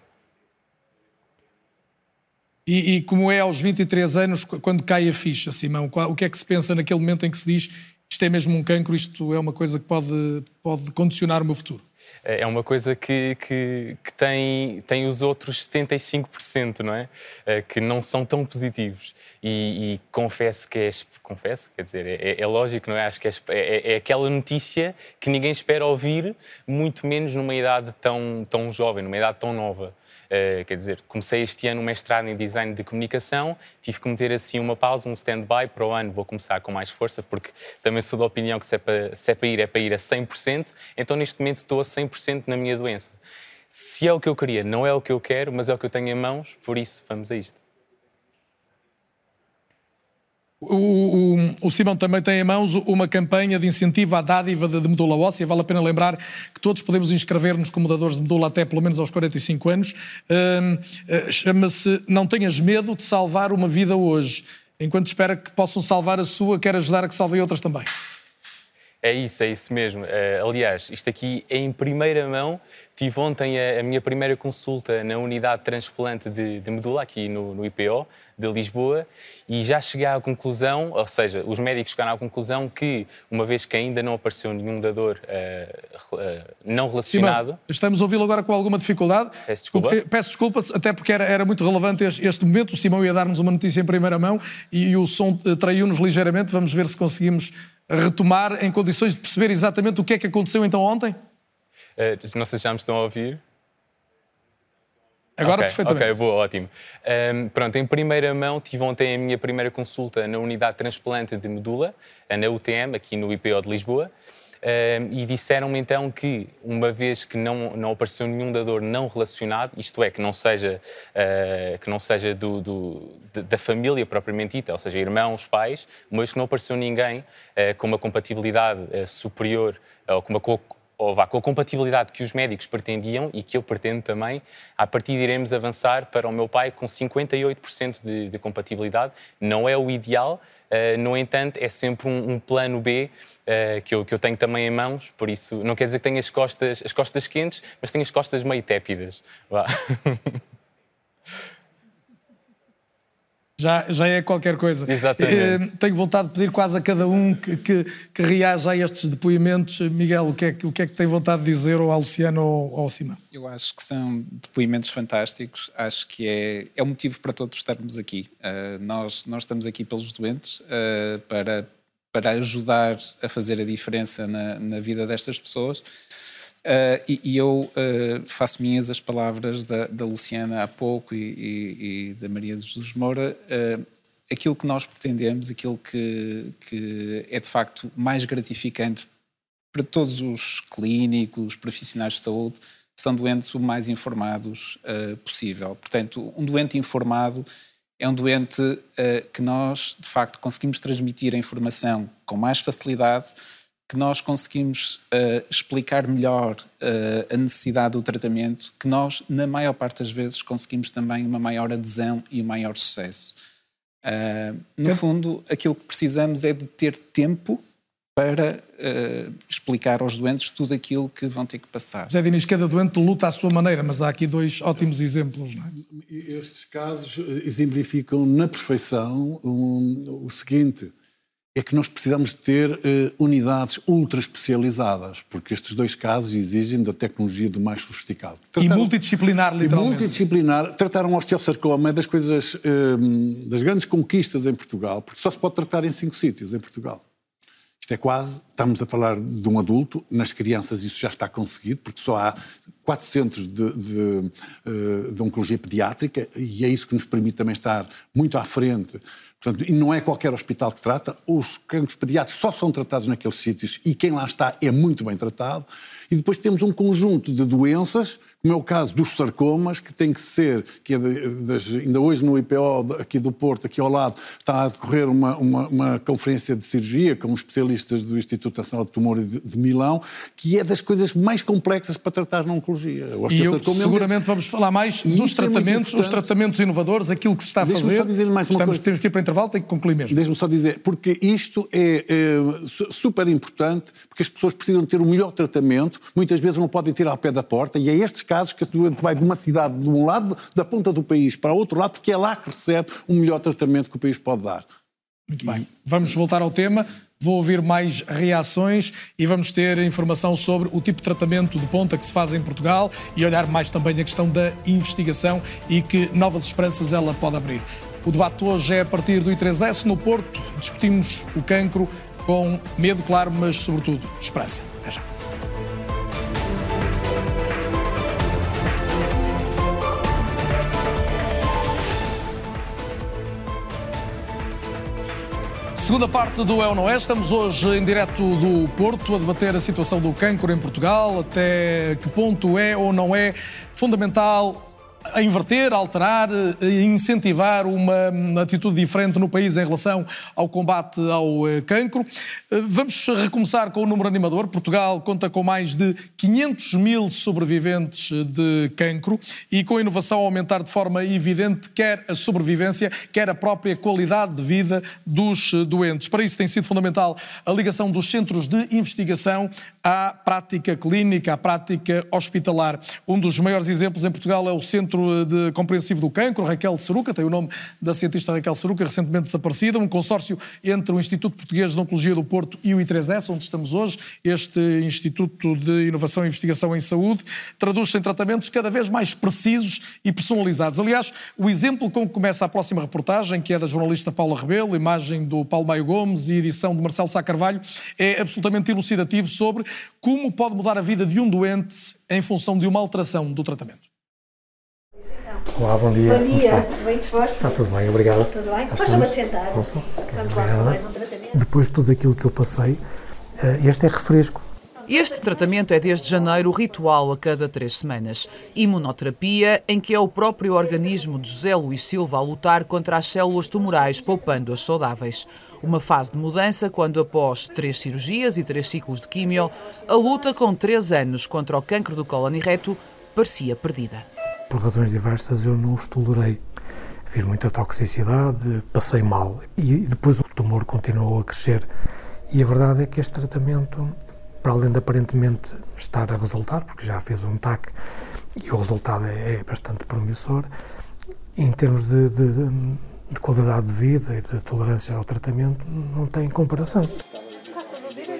E, e como é aos 23 anos, qu- quando cai a ficha, Simão, o que é que se pensa naquele momento em que se diz isto é mesmo um cancro, isto é uma coisa que pode, pode condicionar o meu futuro? É uma coisa que, que, que tem, tem os outros 75%, não é? Eh, Que não são tão positivos. E, e confesso que é. Confesso, quer dizer, é, é lógico, não é? Acho que é, é, é aquela notícia que ninguém espera ouvir, muito menos numa idade tão, tão jovem, numa idade tão nova. Eh, quer dizer, comecei este ano um mestrado em design de comunicação, tive que meter assim uma pausa, um stand-by. Para o ano vou começar com mais força, porque também sou da opinião que se é para, se é para ir, é para ir a 100%. Então neste momento estou a 100% na minha doença. Se é o que eu queria, não é o que eu quero, mas é o que eu tenho em mãos, por isso vamos a isto. O, o, o Simão também tem em mãos uma campanha de incentivo à dádiva de, de medula óssea. Vale a pena lembrar que todos podemos inscrever-nos como dadores de medula até pelo menos aos 45 anos. Hum, eh, Chama-se Não Tenhas Medo de Salvar uma Vida Hoje. Enquanto espera que possam salvar a sua, quer ajudar a que salvem outras também. É isso, é isso mesmo. Eh, aliás, isto aqui é em primeira mão. Tive ontem a, a minha primeira consulta na unidade de transplante de, de medula, aqui no, no IPO de Lisboa, e já cheguei à conclusão, ou seja, os médicos chegaram à conclusão que, uma vez que ainda não apareceu nenhum dador eh, eh, não relacionado. Simão, estamos a ouvi-lo agora com alguma dificuldade. Peço desculpa. Eh, Peço desculpa, até porque era, era muito relevante este, este momento. O Simão ia dar-nos uma notícia em primeira mão e, o som traiu-nos ligeiramente. Vamos ver se conseguimos retomar em condições de perceber exatamente o que é que aconteceu então ontem. Eh, não sei se já me estão a ouvir. Agora, Ok, perfeitamente. Ok, boa, ótimo. Ahm, pronto, em primeira mão, tive ontem a minha primeira consulta na unidade de transplante de medula, na UTM, aqui no IPO de Lisboa. E disseram-me então que, uma vez que não, não apareceu nenhum dador não relacionado, isto é, que não seja, uh, que não seja do, do, da família propriamente dita, ou seja, irmãos, pais, uma vez que não apareceu ninguém uh, com uma compatibilidade uh, superior ou com uma ou vá, com a compatibilidade que os médicos pretendiam e que eu pretendo também, a partir de iremos avançar para o meu pai com 58% de, de, compatibilidade. Não é o ideal, uh, no entanto, é sempre um, um plano B uh, que, eu, que eu tenho também em mãos, por isso não quer dizer que tenha as costas, as costas quentes, mas tenho as costas meio tépidas. Vá. já, já é qualquer coisa. Exatamente. Eh, tenho vontade de pedir quase a cada um que, que, que reaja a estes depoimentos. Miguel, o que, é, o que é que tem vontade de dizer ou ao Luciano ou ao Cima? Eu acho que são depoimentos fantásticos. Acho que é, é o motivo para todos estarmos aqui. Uh, nós, nós estamos aqui pelos doentes uh, para, para ajudar a fazer a diferença na, na vida destas pessoas. Uh, e, e, eu uh, faço minhas as palavras da, da Luciana há pouco e, e, e da Maria Jesus Moura. Uh, aquilo que nós pretendemos, aquilo que, que é de facto mais gratificante para todos os clínicos, profissionais de saúde, são doentes o mais informados possível. Portanto, um doente informado é um doente que nós, de facto, conseguimos transmitir a informação com mais facilidade que nós conseguimos uh, explicar melhor uh, a necessidade do tratamento, que nós, na maior parte das vezes, conseguimos também uma maior adesão e um maior sucesso. Uh, no fundo, aquilo que precisamos é de ter tempo para explicar aos doentes tudo aquilo que vão ter que passar. José Diniz, cada doente luta à sua maneira, mas há aqui dois ótimos exemplos. Não é? Estes casos exemplificam na perfeição um, o seguinte é que nós precisamos ter uh, unidades ultra especializadas, porque estes dois casos exigem da tecnologia do mais sofisticado. Trataram, e multidisciplinar, literalmente. E multidisciplinar. Trataram osteosarcoma, é das coisas, uh, das grandes conquistas em Portugal, porque só se pode tratar em cinco sítios em Portugal. Isto é quase, estamos a falar de um adulto, nas crianças isso já está conseguido, porque só há quatro centros de, de, eh, de oncologia pediátrica e é isso que nos permite também estar muito à frente Portanto, e não é qualquer hospital que trata, os cancros pediátricos só são tratados naqueles sítios e quem lá está é muito bem tratado. E depois temos um conjunto de doenças como é o caso dos sarcomas, que tem que ser, que é de, ainda hoje no IPO aqui do Porto, aqui ao lado, está a decorrer uma, uma, uma conferência de cirurgia com especialistas do Instituto Nacional de Tumor de, de, Milão, que é das coisas mais complexas para tratar na oncologia. E eu, seguramente vamos falar mais e dos é tratamentos, é os tratamentos inovadores, aquilo que se está a fazer. Só dizer mais uma Estamos, coisa. Temos que ir para o intervalo, tem que concluir mesmo. Deixe-me só dizer, porque isto é, é super importante, porque as pessoas precisam ter o melhor tratamento, muitas vezes não podem tirar ao pé da porta, e é estes casos que a doente vai de uma cidade de um lado da ponta do país para outro lado, porque é lá que recebe o melhor tratamento que o país pode dar. Muito bem. Vamos voltar ao tema. Vou ouvir mais reações e vamos ter informação sobre o tipo de tratamento de ponta que se faz em Portugal e olhar mais também a questão da investigação e que novas esperanças ela pode abrir. O debate hoje é a partir do I3S no Porto. Discutimos o cancro com medo, claro, mas sobretudo esperança. Segunda parte do É ou Não É, estamos hoje em direto do Porto a debater a situação do cancro em Portugal, até que ponto é ou não é fundamental a inverter, a alterar, a incentivar uma atitude diferente no país em relação ao combate ao eh, cancro. Eh, vamos recomeçar com o número animador. Portugal conta com mais de 500 mil sobreviventes de cancro e com a inovação a aumentar de forma evidente quer a sobrevivência, quer a própria qualidade de vida dos doentes. Para isso tem sido fundamental a ligação dos centros de investigação à prática clínica, à prática hospitalar. Um dos maiores exemplos em Portugal é o Centro Centro de Compreensivo do Cancro, Raquel de Saruca, tem o nome da cientista Raquel Saruca, recentemente desaparecida, um consórcio entre o Instituto Português de Oncologia do Porto e o I3S, onde estamos hoje, este Instituto de Inovação e Investigação em Saúde, traduz-se em tratamentos cada vez mais precisos e personalizados. Aliás, o exemplo com que começa a próxima reportagem, que é da jornalista Paula Rebelo, imagem do Paulo Maio Gomes e edição de Marcelo Sá Carvalho, é absolutamente elucidativo sobre como pode mudar a vida de um doente em função de uma alteração do tratamento. Olá, bom dia. Bom dia, bem disposto? Está tudo bem, obrigado. Tudo bem? Basta-me sentar. Posso? Vamos lá mais um tratamento. Depois de tudo aquilo que eu passei, eh, este é refresco, Este tratamento é desde janeiro ritual a cada três semanas. Imunoterapia, em que é o próprio organismo de José Luís Silva a lutar contra as células tumorais, poupando-as saudáveis. Uma fase de mudança quando, após três cirurgias e três ciclos de químio, a luta com três anos contra o cancro do cólon e reto parecia perdida. Por razões diversas eu não os tolerei. Fiz muita toxicidade, passei mal e depois o tumor continuou a crescer. E a verdade é que este tratamento para além de aparentemente estar a resultar, porque já fez um TAC e o resultado é, é bastante promissor, em termos de, de, de, qualidade de vida e de tolerância ao tratamento, não tem comparação.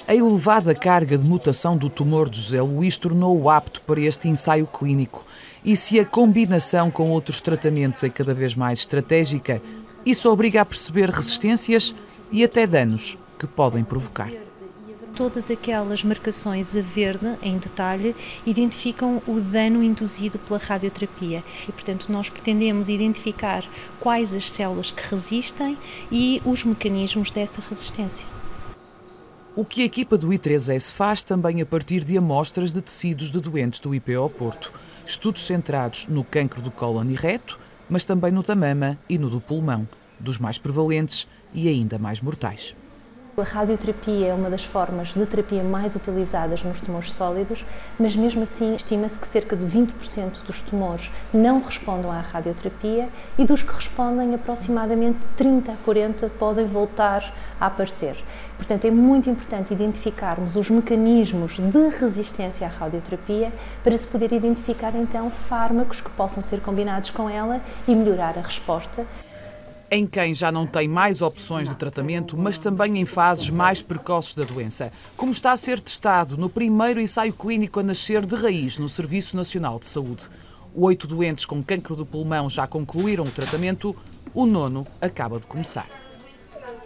A elevada carga de mutação do tumor de José Luís tornou-o apto para este ensaio clínico. E se a combinação com outros tratamentos é cada vez mais estratégica, isso obriga a perceber resistências e até danos que podem provocar todas aquelas marcações a verde, em detalhe, identificam o dano induzido pela radioterapia. E, portanto, nós pretendemos identificar quais as células que resistem e os mecanismos dessa resistência. O que a equipa do I3S faz também a partir de amostras de tecidos de doentes do IPO Porto. Estudos centrados no cancro do cólon e reto, mas também no da mama e no do pulmão, dos mais prevalentes e ainda mais mortais. A radioterapia é uma das formas de terapia mais utilizadas nos tumores sólidos, mas mesmo assim estima-se que cerca de 20% dos tumores não respondam à radioterapia e dos que respondem, aproximadamente 30 a 40 podem voltar a aparecer. Portanto, é muito importante identificarmos os mecanismos de resistência à radioterapia para se poder identificar então fármacos que possam ser combinados com ela e melhorar a resposta em quem já não tem mais opções de tratamento, mas também em fases mais precoces da doença, como está a ser testado no primeiro ensaio clínico a nascer de raiz no Serviço Nacional de Saúde. Oito doentes com cancro do pulmão já concluíram o tratamento, o nono acaba de começar.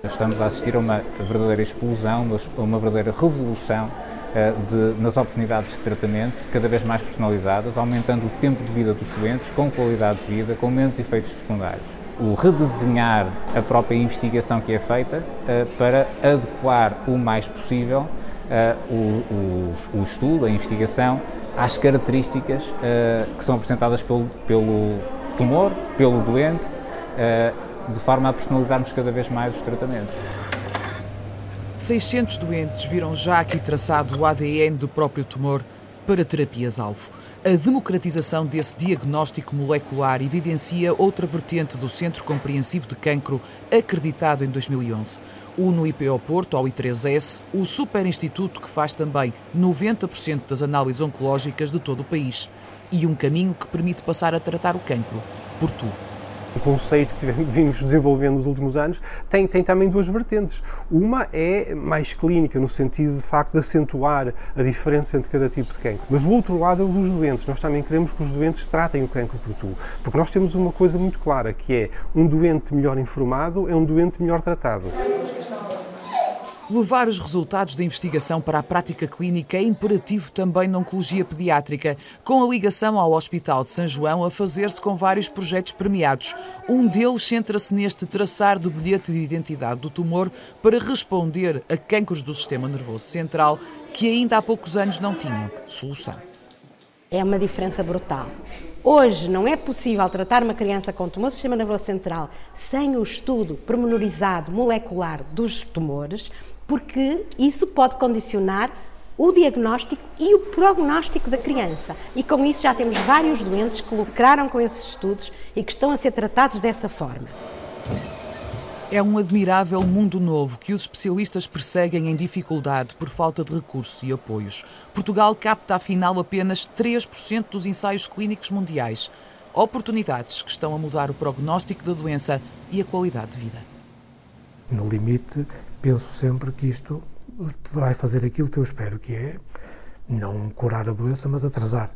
Estamos a assistir a uma verdadeira explosão, a uma verdadeira revolução eh, de, nas oportunidades de tratamento, cada vez mais personalizadas, aumentando o tempo de vida dos doentes, com qualidade de vida, com menos efeitos secundários. O redesenhar a própria investigação que é feita uh, para adequar o mais possível uh, o, o, o, estudo, a investigação, às características que são apresentadas pelo, pelo tumor, pelo doente, de forma a personalizarmos cada vez mais os tratamentos. 600 doentes viram já aqui traçado o ADN do próprio tumor para terapias-alvo. A democratização desse diagnóstico molecular evidencia outra vertente do Centro Compreensivo de Cancro, acreditado em 2011. O no IPO Porto, ao I3S, o superinstituto que faz também 90% das análises oncológicas de todo o país. E um caminho que permite passar a tratar o cancro por tu o conceito que vimos desenvolvendo nos últimos anos, tem, tem também duas vertentes. Uma é mais clínica, no sentido de facto de acentuar a diferença entre cada tipo de cancro. Mas o outro lado é o dos doentes. Nós também queremos que os doentes tratem o cancro por tu. Porque nós temos uma coisa muito clara, que é um doente melhor informado é um doente melhor tratado. Levar os resultados da investigação para a prática clínica é imperativo também na oncologia pediátrica, com a ligação ao Hospital de São João a fazer-se com vários projetos premiados. Um deles centra-se neste traçar do bilhete de identidade do tumor para responder a cancros do sistema nervoso central que ainda há poucos anos não tinham solução. É uma diferença brutal. Hoje não é possível tratar uma criança com tumor do sistema nervoso central sem o estudo pormenorizado molecular dos tumores, porque isso pode condicionar o diagnóstico e o prognóstico da criança. E com isso já temos vários doentes que lucraram com esses estudos e que estão a ser tratados dessa forma. É um admirável mundo novo que os especialistas perseguem em dificuldade por falta de recursos e apoios. Portugal capta afinal apenas 3% dos ensaios clínicos mundiais. Oportunidades que estão a mudar o prognóstico da doença e a qualidade de vida. No limite, penso sempre que isto vai fazer aquilo que eu espero, que é não curar a doença, mas atrasar.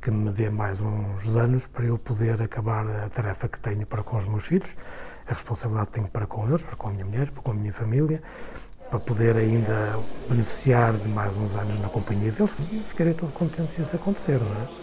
Que me dê mais uns anos para eu poder acabar a tarefa que tenho para com os meus filhos, a responsabilidade que tenho para com eles, para com a minha mulher, para com a minha família, para poder ainda beneficiar de mais uns anos na companhia deles. Ficarei todo contente se isso acontecer, não é?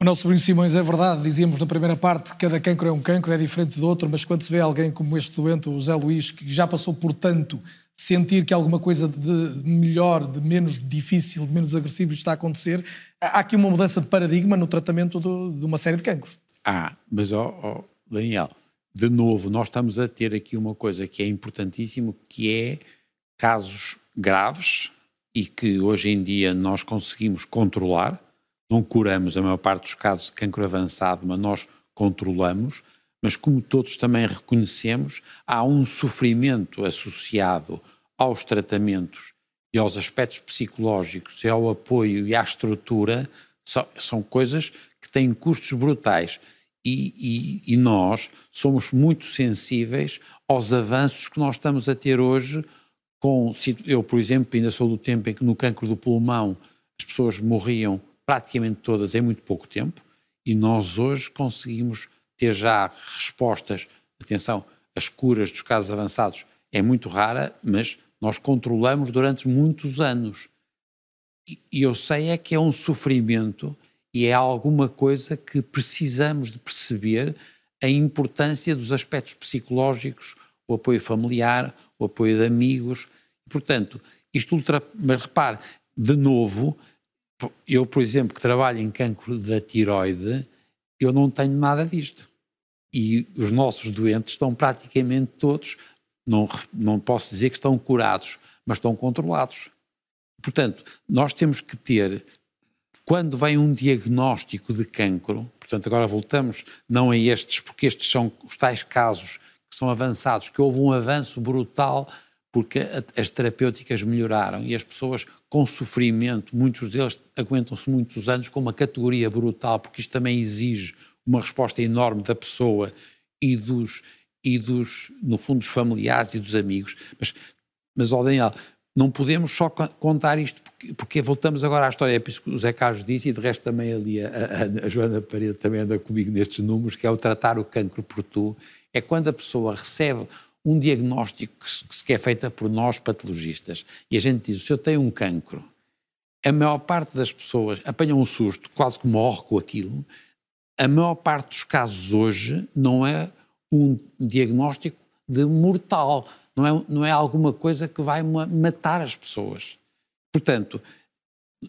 O nosso Bruno Simões é verdade, dizíamos na primeira parte que cada cancro é um cancro, é diferente do outro, mas quando se vê alguém como este doente, o Zé Luís, que já passou por tanto, sentir que alguma coisa de melhor, de menos difícil, de menos agressivo está a acontecer, há aqui uma mudança de paradigma no tratamento do, de uma série de cancros. Ah, mas, ó, ó, Daniel, de novo, nós estamos a ter aqui uma coisa que é importantíssimo, que é casos graves e que hoje em dia nós conseguimos controlar, não curamos a maior parte dos casos de cancro avançado, mas nós controlamos, mas como todos também reconhecemos, há um sofrimento associado aos tratamentos e aos aspectos psicológicos e ao apoio e à estrutura, são coisas que têm custos brutais. E, e, e, nós somos muito sensíveis aos avanços que nós estamos a ter hoje. Com, eu, por exemplo, ainda sou do tempo em que no cancro do pulmão as pessoas morriam praticamente todas em muito pouco tempo, e nós hoje conseguimos ter já respostas. Atenção, as curas dos casos avançados é muito rara, mas nós controlamos durante muitos anos. E eu sei é que é um sofrimento e é alguma coisa que precisamos de perceber a importância dos aspectos psicológicos, o apoio familiar, o apoio de amigos. Portanto, isto ultra... Mas repare, de novo, eu, por exemplo, que trabalho em cancro da tiroide, eu não tenho nada disto. E os nossos doentes estão praticamente todos, não, não posso dizer que estão curados, mas estão controlados. Portanto, nós temos que ter, quando vem um diagnóstico de cancro, portanto, agora voltamos não a estes, porque estes são os tais casos que são avançados, que houve um avanço brutal porque as terapêuticas melhoraram e as pessoas com sofrimento, muitos deles aguentam-se muitos anos com uma categoria brutal, porque isto também exige uma resposta enorme da pessoa e dos, e dos no fundo, dos familiares e dos amigos. Mas, mas ó Daniel, não podemos só contar isto, porque, porque, voltamos agora à história, é isso que o Zé Carlos disse, e de resto também ali a, a, a Joana Parede também anda comigo nestes números, que é o tratar o cancro por tu, é quando a pessoa recebe um diagnóstico que se é feita por nós patologistas e a gente diz, se eu tenho um cancro, a maior parte das pessoas apanham um susto, quase que morre com aquilo, a maior parte dos casos hoje não é um diagnóstico de mortal, não é, não é alguma coisa que vai matar as pessoas. Portanto,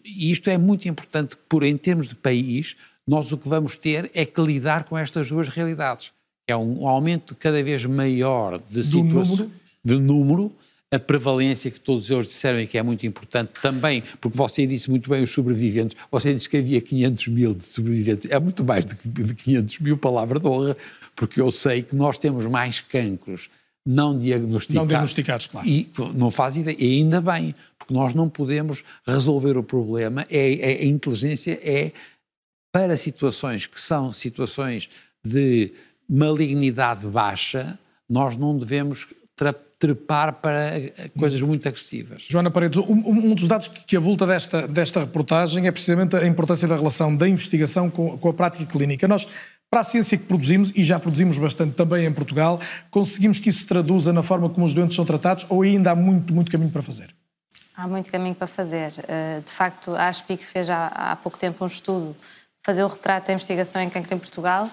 isto é muito importante, por em termos de país, nós o que vamos ter é que lidar com estas duas realidades. É um aumento cada vez maior de situações, de número, a prevalência que todos eles disseram e que é muito importante também, porque você disse muito bem os sobreviventes, você disse que havia 500 mil de sobreviventes, é muito mais de 500 mil, palavra de honra, porque eu sei que nós temos mais cancros não diagnosticados. Não diagnosticados, claro. E não faz ideia, e ainda bem, porque nós não podemos resolver o problema, é, é, a inteligência é para situações que são situações de malignidade baixa, nós não devemos trepar para coisas muito agressivas. Joana Paredes, um, um, dos dados que avulta desta, desta reportagem é precisamente a importância da relação da investigação com, com a prática clínica. Nós, para a ciência que produzimos, e já produzimos bastante também em Portugal, conseguimos que isso se traduza na forma como os doentes são tratados ou ainda há muito, muito caminho para fazer? Há muito caminho para fazer. Eh, de facto, a ASPIC fez há, há pouco tempo um estudo, fazer o retrato da investigação em cancro em Portugal,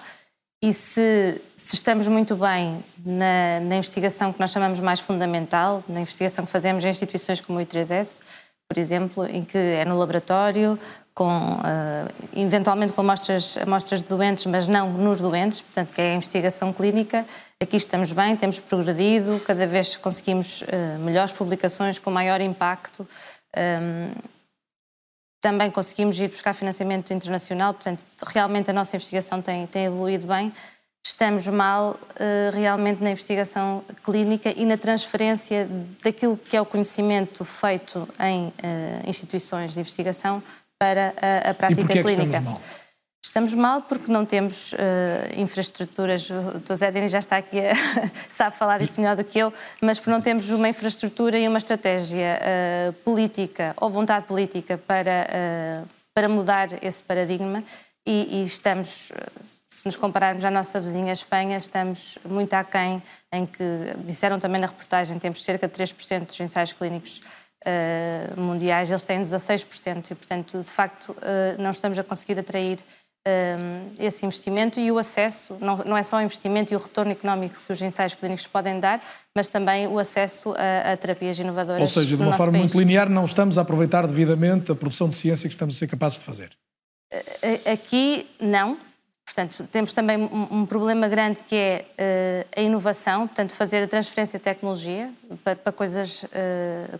e se, se, estamos muito bem na, na, investigação que nós chamamos mais fundamental, na investigação que fazemos em instituições como o I3S, por exemplo, em que é no laboratório, com, uh, eventualmente com amostras, amostras de doentes, mas não nos doentes, portanto, que é a investigação clínica, aqui estamos bem, temos progredido, cada vez conseguimos uh, melhores publicações com maior impacto. Um, também conseguimos ir buscar financiamento internacional, portanto, realmente a nossa investigação tem, tem evoluído bem. Estamos mal uh, realmente na investigação clínica e na transferência daquilo que é o conhecimento feito em uh, instituições de investigação para a, a prática e clínica. Estamos mal? Estamos mal porque não temos uh, infraestruturas. O Dr. Zé Dini já está aqui, a, sabe falar disso melhor do que eu, mas porque não temos uma infraestrutura e uma estratégia uh, política ou vontade política para, uh, para mudar esse paradigma e, e, estamos, se nos compararmos à nossa vizinha Espanha, estamos muito aquém em que, disseram também na reportagem, temos cerca de 3% dos ensaios clínicos mundiais, eles têm 16% e, portanto, de facto, não estamos a conseguir atrair esse investimento e o acesso, não, não é só o investimento e o retorno económico que os ensaios clínicos podem dar, mas também o acesso a, a terapias inovadoras. Ou seja, de uma forma país. muito linear, não estamos a aproveitar devidamente a produção de ciência que estamos a ser capazes de fazer. Aqui, não. Portanto, temos também um, um problema grande que é uh, a inovação, portanto, fazer a transferência de tecnologia para, para coisas uh,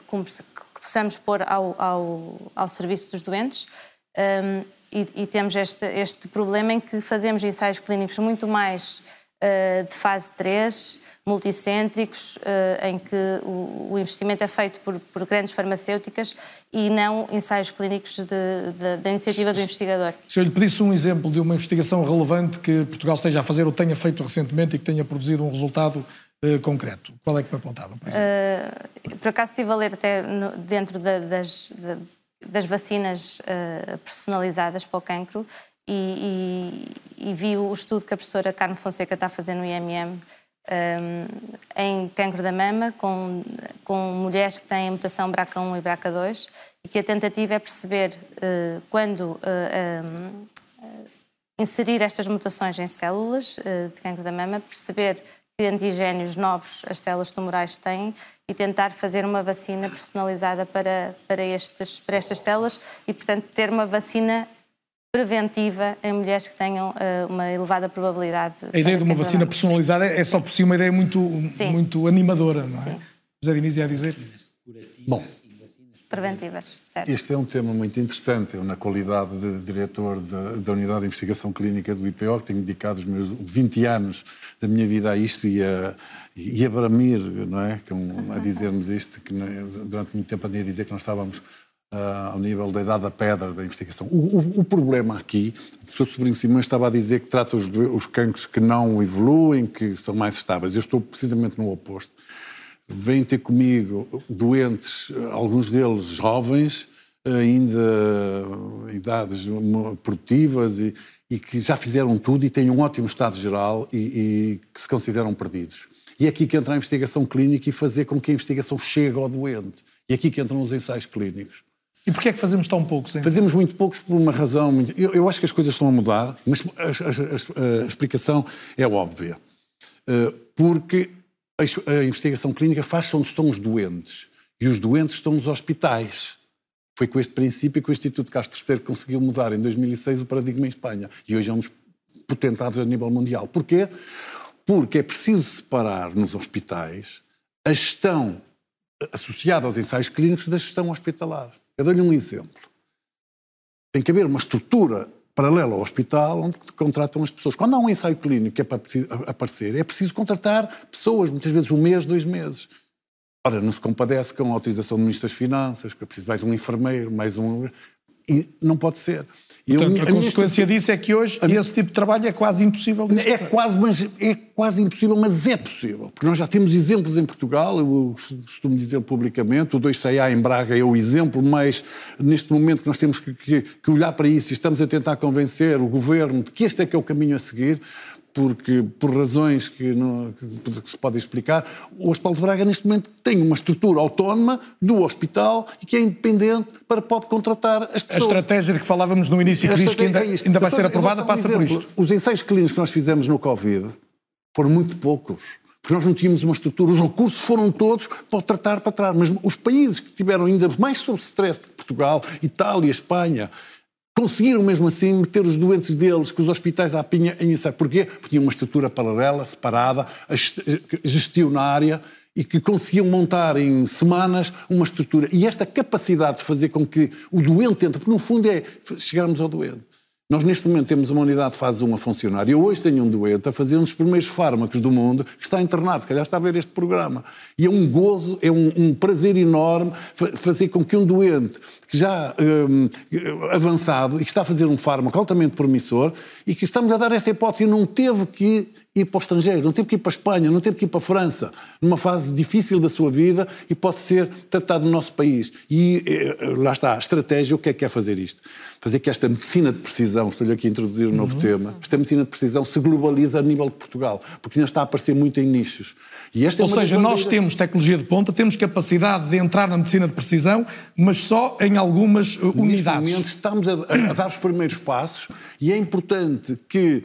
que possamos pôr ao, ao, ao serviço dos doentes. Um, e, e, temos este, este problema em que fazemos ensaios clínicos muito mais uh, de fase 3, multicêntricos, uh, em que o, o, investimento é feito por, por, grandes farmacêuticas e não ensaios clínicos da iniciativa do investigador. Se eu lhe pedisse um exemplo de uma investigação relevante que Portugal esteja a fazer ou tenha feito recentemente e que tenha produzido um resultado uh, concreto, qual é que me apontava, por exemplo? por acaso estive a ler até no, dentro da, das, da, das vacinas uh, personalizadas para o cancro e, e, e, vi o estudo que a professora Carmen Fonseca está fazendo no IMM um, eh, em cancro da mama com, com mulheres que têm mutação BRCA1 e BRCA2 e que a tentativa é perceber uh, quando uh, um, inserir estas mutações em células de cancro da mama, perceber que antigénios novos as células tumorais têm e tentar fazer uma vacina personalizada para, para, estes, para estas células e, portanto, ter uma vacina preventiva em mulheres que tenham uh, uma elevada probabilidade. A ideia de uma vacina personalizada é só por si uma ideia muito, muito animadora, não é? Sim. José Diniz ia dizer. Bom, preventivas, certo. Este é um tema muito interessante. Eu, na qualidade de diretor da, da Unidade de Investigação Clínica do IPO, que tenho dedicado os meus 20 anos da minha vida a isto e a, e a bramir, não é? Com, a dizermos isto, que durante muito tempo andei a dizer que nós estávamos Uh, ao nível da idade da pedra da investigação. O, o, o problema aqui, o professor Sobrinho Simões estava a dizer que trata os, os cancros que não evoluem, que são mais estáveis. Eu estou precisamente no oposto vêm ter comigo doentes, alguns deles jovens, ainda idades produtivas e, e, que já fizeram tudo e têm um ótimo estado geral e, e, que se consideram perdidos. E é aqui que entra a investigação clínica e fazer com que a investigação chegue ao doente. E é aqui que entram os ensaios clínicos. E porquê é que fazemos tão poucos? Hein? Fazemos muito poucos por uma razão. Muito... Eu, eu, acho que as coisas estão a mudar, mas a, a, a, a explicação é óbvia. Uh, porque a investigação clínica faz onde estão os doentes. E os doentes estão nos hospitais. Foi com este princípio que o Instituto Castro III conseguiu mudar em 2006 o paradigma em Espanha. E hoje é um dos potentados a nível mundial. Porquê? Porque é preciso separar nos hospitais a gestão associada aos ensaios clínicos da gestão hospitalar. Eu dou-lhe um exemplo. Tem que haver uma estrutura paralelo ao hospital, onde contratam as pessoas. Quando há um ensaio clínico que é para aparecer, é preciso contratar pessoas, muitas vezes um mês, dois meses. Ora, não se compadece com a autorização do Ministro das Finanças, que é preciso mais um enfermeiro, mais um. E não pode ser. Portanto, a, a consequência disso é que hoje a... esse tipo de trabalho é quase impossível de é quase, mas é quase impossível, mas é possível. Porque nós já temos exemplos em Portugal, eu costumo dizer publicamente, o 2CA em Braga é o exemplo, mas neste momento que nós temos que, que, que olhar para isso e estamos a tentar convencer o governo de que este é que é o caminho a seguir, porque por razões que, não, que, se podem explicar, o Hospital de Braga neste momento tem uma estrutura autónoma do hospital e que é independente para pode contratar as pessoas. A estratégia de que falávamos no início, Cris, que ainda, é ainda vai ser aprovada, passa por isto. Os ensaios clínicos que nós fizemos no Covid foram muito poucos porque nós não tínhamos uma estrutura, os recursos foram todos para tratar para trás, mas os países que tiveram ainda mais sob stress que Portugal, Itália, Espanha, conseguiram mesmo assim meter os doentes deles, que os hospitais à pinha, em. Porquê? Porque tinham uma estrutura paralela, separada, gestionária, e que conseguiam montar em semanas uma estrutura. E esta capacidade de fazer com que o doente entre, porque no fundo é chegarmos ao doente. Nós, neste momento, temos uma unidade de fase 1 a funcionar. Eu hoje tenho um doente a fazer um dos primeiros fármacos do mundo que está internado, se calhar está a ver este programa. E é um gozo, é um, um prazer enorme fazer com que um doente que já um, avançado e que está a fazer um fármaco altamente promissor e que estamos a dar essa hipótese não teve que ir para o estrangeiro, não teve que ir para a Espanha, não teve que ir para a França, numa fase difícil da sua vida e pode ser tratado no nosso país. E eh, lá está, a estratégia, o que é que é fazer isto? Fazer que esta medicina de precisão estou-lhe aqui a introduzir um novo tema, esta medicina de precisão se globaliza a nível de Portugal, porque ainda está a aparecer muito em nichos. E esta é Ou seja, nós temos tecnologia de ponta, temos capacidade de entrar na medicina de precisão, mas só em algumas uh, unidades. Neste momento estamos a, a, dar os primeiros passos e é importante que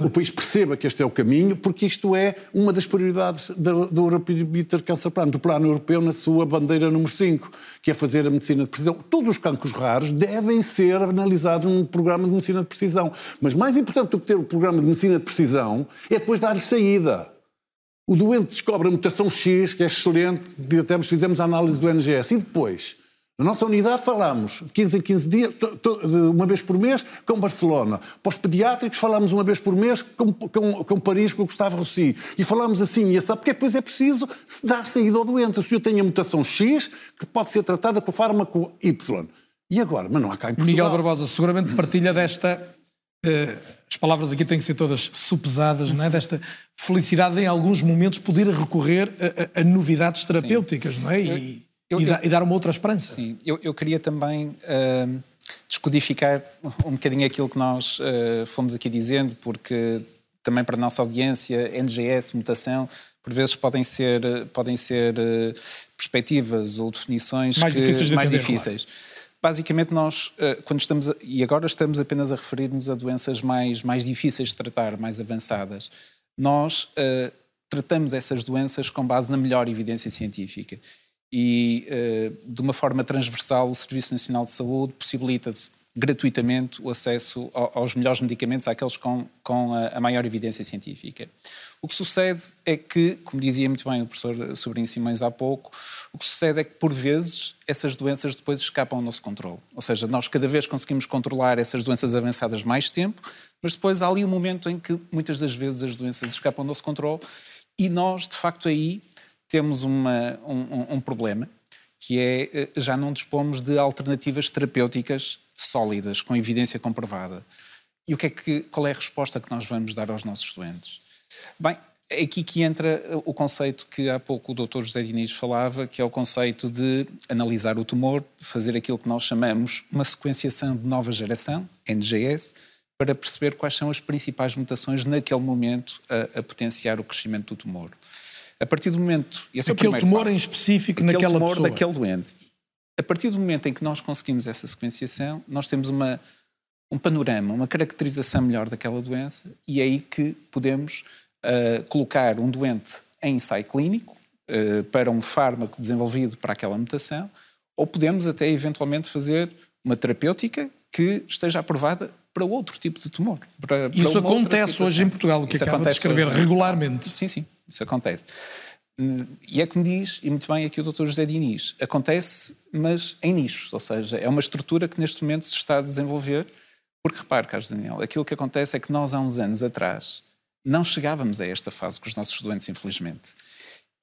uh, o país perceba que este é o caminho, porque isto é uma das prioridades do, do European Bitter Cancer Plan, do Plano Europeu na sua bandeira número 5, que é fazer a medicina de precisão. Todos os cancros raros devem ser analisados num programa de medicina de precisão. Mas mais importante do que ter o programa de medicina de precisão é depois dar-lhe saída. O doente descobre a mutação X, que é excelente, até fizemos a análise do NGS. E depois, na nossa unidade falamos de 15 em 15 dias, uma vez por mês, com Barcelona. Para os pediátricos falamos uma vez por mês com, com, com Paris, com o Gustavo Rossi. E falamos assim, e sabe porque depois é preciso dar saída ao doente. O senhor tem a mutação X, que pode ser tratada com o fármaco Y. E agora? Mas não há cá em Portugal. Miguel Barbosa seguramente partilha desta Uh, as palavras aqui têm que ser todas supesadas, não é? desta felicidade em alguns momentos poder recorrer a, a, a novidades terapêuticas, Sim. não é? E, eu, eu, e, e, dar uma outra esperança. Sim, eu, eu queria também uh, descodificar um bocadinho aquilo que nós uh, fomos aqui dizendo, porque também para a nossa audiência, NGS, mutação, por vezes podem ser, podem ser perspectivas ou definições mais que, difíceis. De mais entender, difíceis. Claro. Basicamente, nós, eh, quando estamos, a, e agora estamos apenas a referir-nos a doenças mais, mais difíceis de tratar, mais avançadas, nós uh, tratamos essas doenças com base na melhor evidência científica. E, uh, de uma forma transversal, o Serviço Nacional de Saúde possibilita gratuitamente o acesso aos melhores medicamentos, àqueles com, com a maior evidência científica. O que sucede é que, como dizia muito bem o professor Sobrinho Simões há pouco, o que sucede é que, por vezes, essas doenças depois escapam ao nosso controle. Ou seja, nós cada vez conseguimos controlar essas doenças avançadas mais tempo, mas depois há ali um momento em que, muitas das vezes, as doenças escapam ao nosso controle e nós, de facto, aí temos uma, um, um problema, que é eh, já não dispomos de alternativas terapêuticas sólidas, com evidência comprovada. E o que é que, qual é a resposta que nós vamos dar aos nossos doentes? Bem, é aqui que entra o conceito que há pouco o Dr. José Diniz falava, que é o conceito de analisar o tumor, fazer aquilo que nós chamamos uma sequenciação de nova geração, NGS, para perceber quais são as principais mutações naquele momento a, a potenciar o crescimento do tumor. A partir do momento... Esse aquele é o tumor passo, em específico aquele naquela tumor pessoa. daquele doente. A partir do momento em que nós conseguimos essa sequenciação, nós temos uma, um panorama, uma caracterização melhor daquela doença e é aí que podemos uh, colocar um doente em ensaio clínico uh, para um fármaco desenvolvido para aquela mutação ou podemos até eventualmente fazer uma terapêutica que esteja aprovada para outro tipo de tumor. Para, isso para acontece hoje em Portugal, o que isso acaba de descrever hoje, regularmente. Sim, sim, isso acontece. E é como diz, e muito bem aqui o Dr. José Diniz, acontece, mas em nichos, ou seja, é uma estrutura que neste momento se está a desenvolver, porque repare, Carlos Daniel, aquilo que acontece é que nós há uns anos atrás não chegávamos a esta fase com os nossos doentes, infelizmente.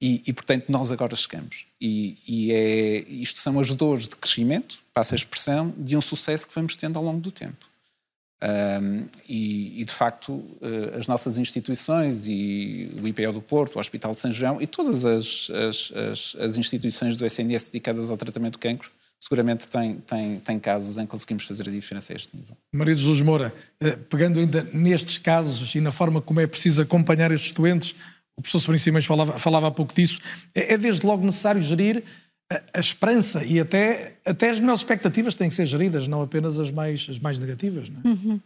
E, e portanto, nós agora chegamos. E, e é, isto são as dores de crescimento, passa a expressão, de um sucesso que vamos tendo ao longo do tempo. Um, e, e, de facto, eh, as nossas instituições e o IPO do Porto, o Hospital de São João e todas as, as, as, as instituições do SNS dedicadas ao tratamento do cancro seguramente têm, casos em que conseguimos fazer a diferença a este nível. Maria Jesus Moura, eh, pegando ainda nestes casos e na forma como é preciso acompanhar estes doentes, o professor Sobrinho Simões falava, falava há pouco disso, é, é desde logo necessário gerir a, a, esperança e até, até as melhores expectativas têm que ser geridas, não apenas as mais, as mais negativas. Não é? Uhum.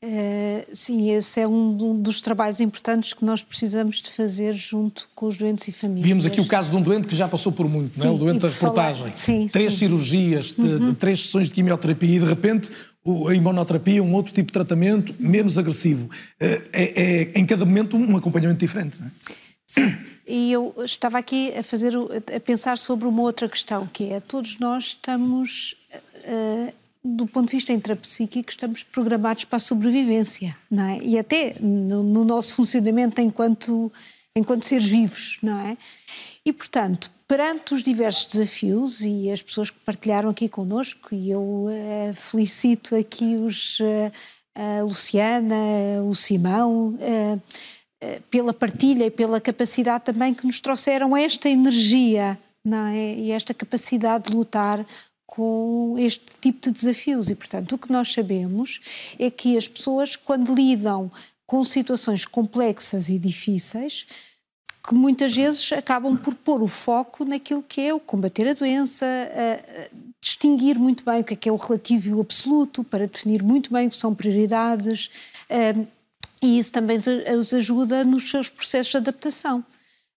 Uh, sim, esse é um dos trabalhos importantes que nós precisamos de fazer junto com os doentes e famílias. Vimos aqui o caso de um doente que já passou por muito, sim, não é? o doente da reportagem. Sim, três sim. cirurgias, uhum. três sessões de quimioterapia e de repente a imunoterapia, um outro tipo de tratamento menos agressivo. Uh, é, é, em cada momento um acompanhamento diferente. Não é? Sim, e eu estava aqui a fazer a pensar sobre uma outra questão que é todos nós estamos uh, do ponto de vista intrapsíquico, estamos programados para a sobrevivência, não é? E até no, no, nosso funcionamento enquanto, enquanto seres vivos, não é? E, portanto, perante os diversos desafios e as pessoas que partilharam aqui connosco, e eu uh, felicito aqui os, uh, a Luciana, o Simão, pela partilha e pela capacidade também que nos trouxeram esta energia, não é? E esta capacidade de lutar com este tipo de desafios. E, portanto, o que nós sabemos é que as pessoas, quando lidam com situações complexas e difíceis, que muitas vezes acabam por pôr o foco naquilo que é o combater a doença, a, distinguir muito bem o que é, que é o relativo e o absoluto, para definir muito bem o que são prioridades, a, e isso também os ajuda nos seus processos de adaptação.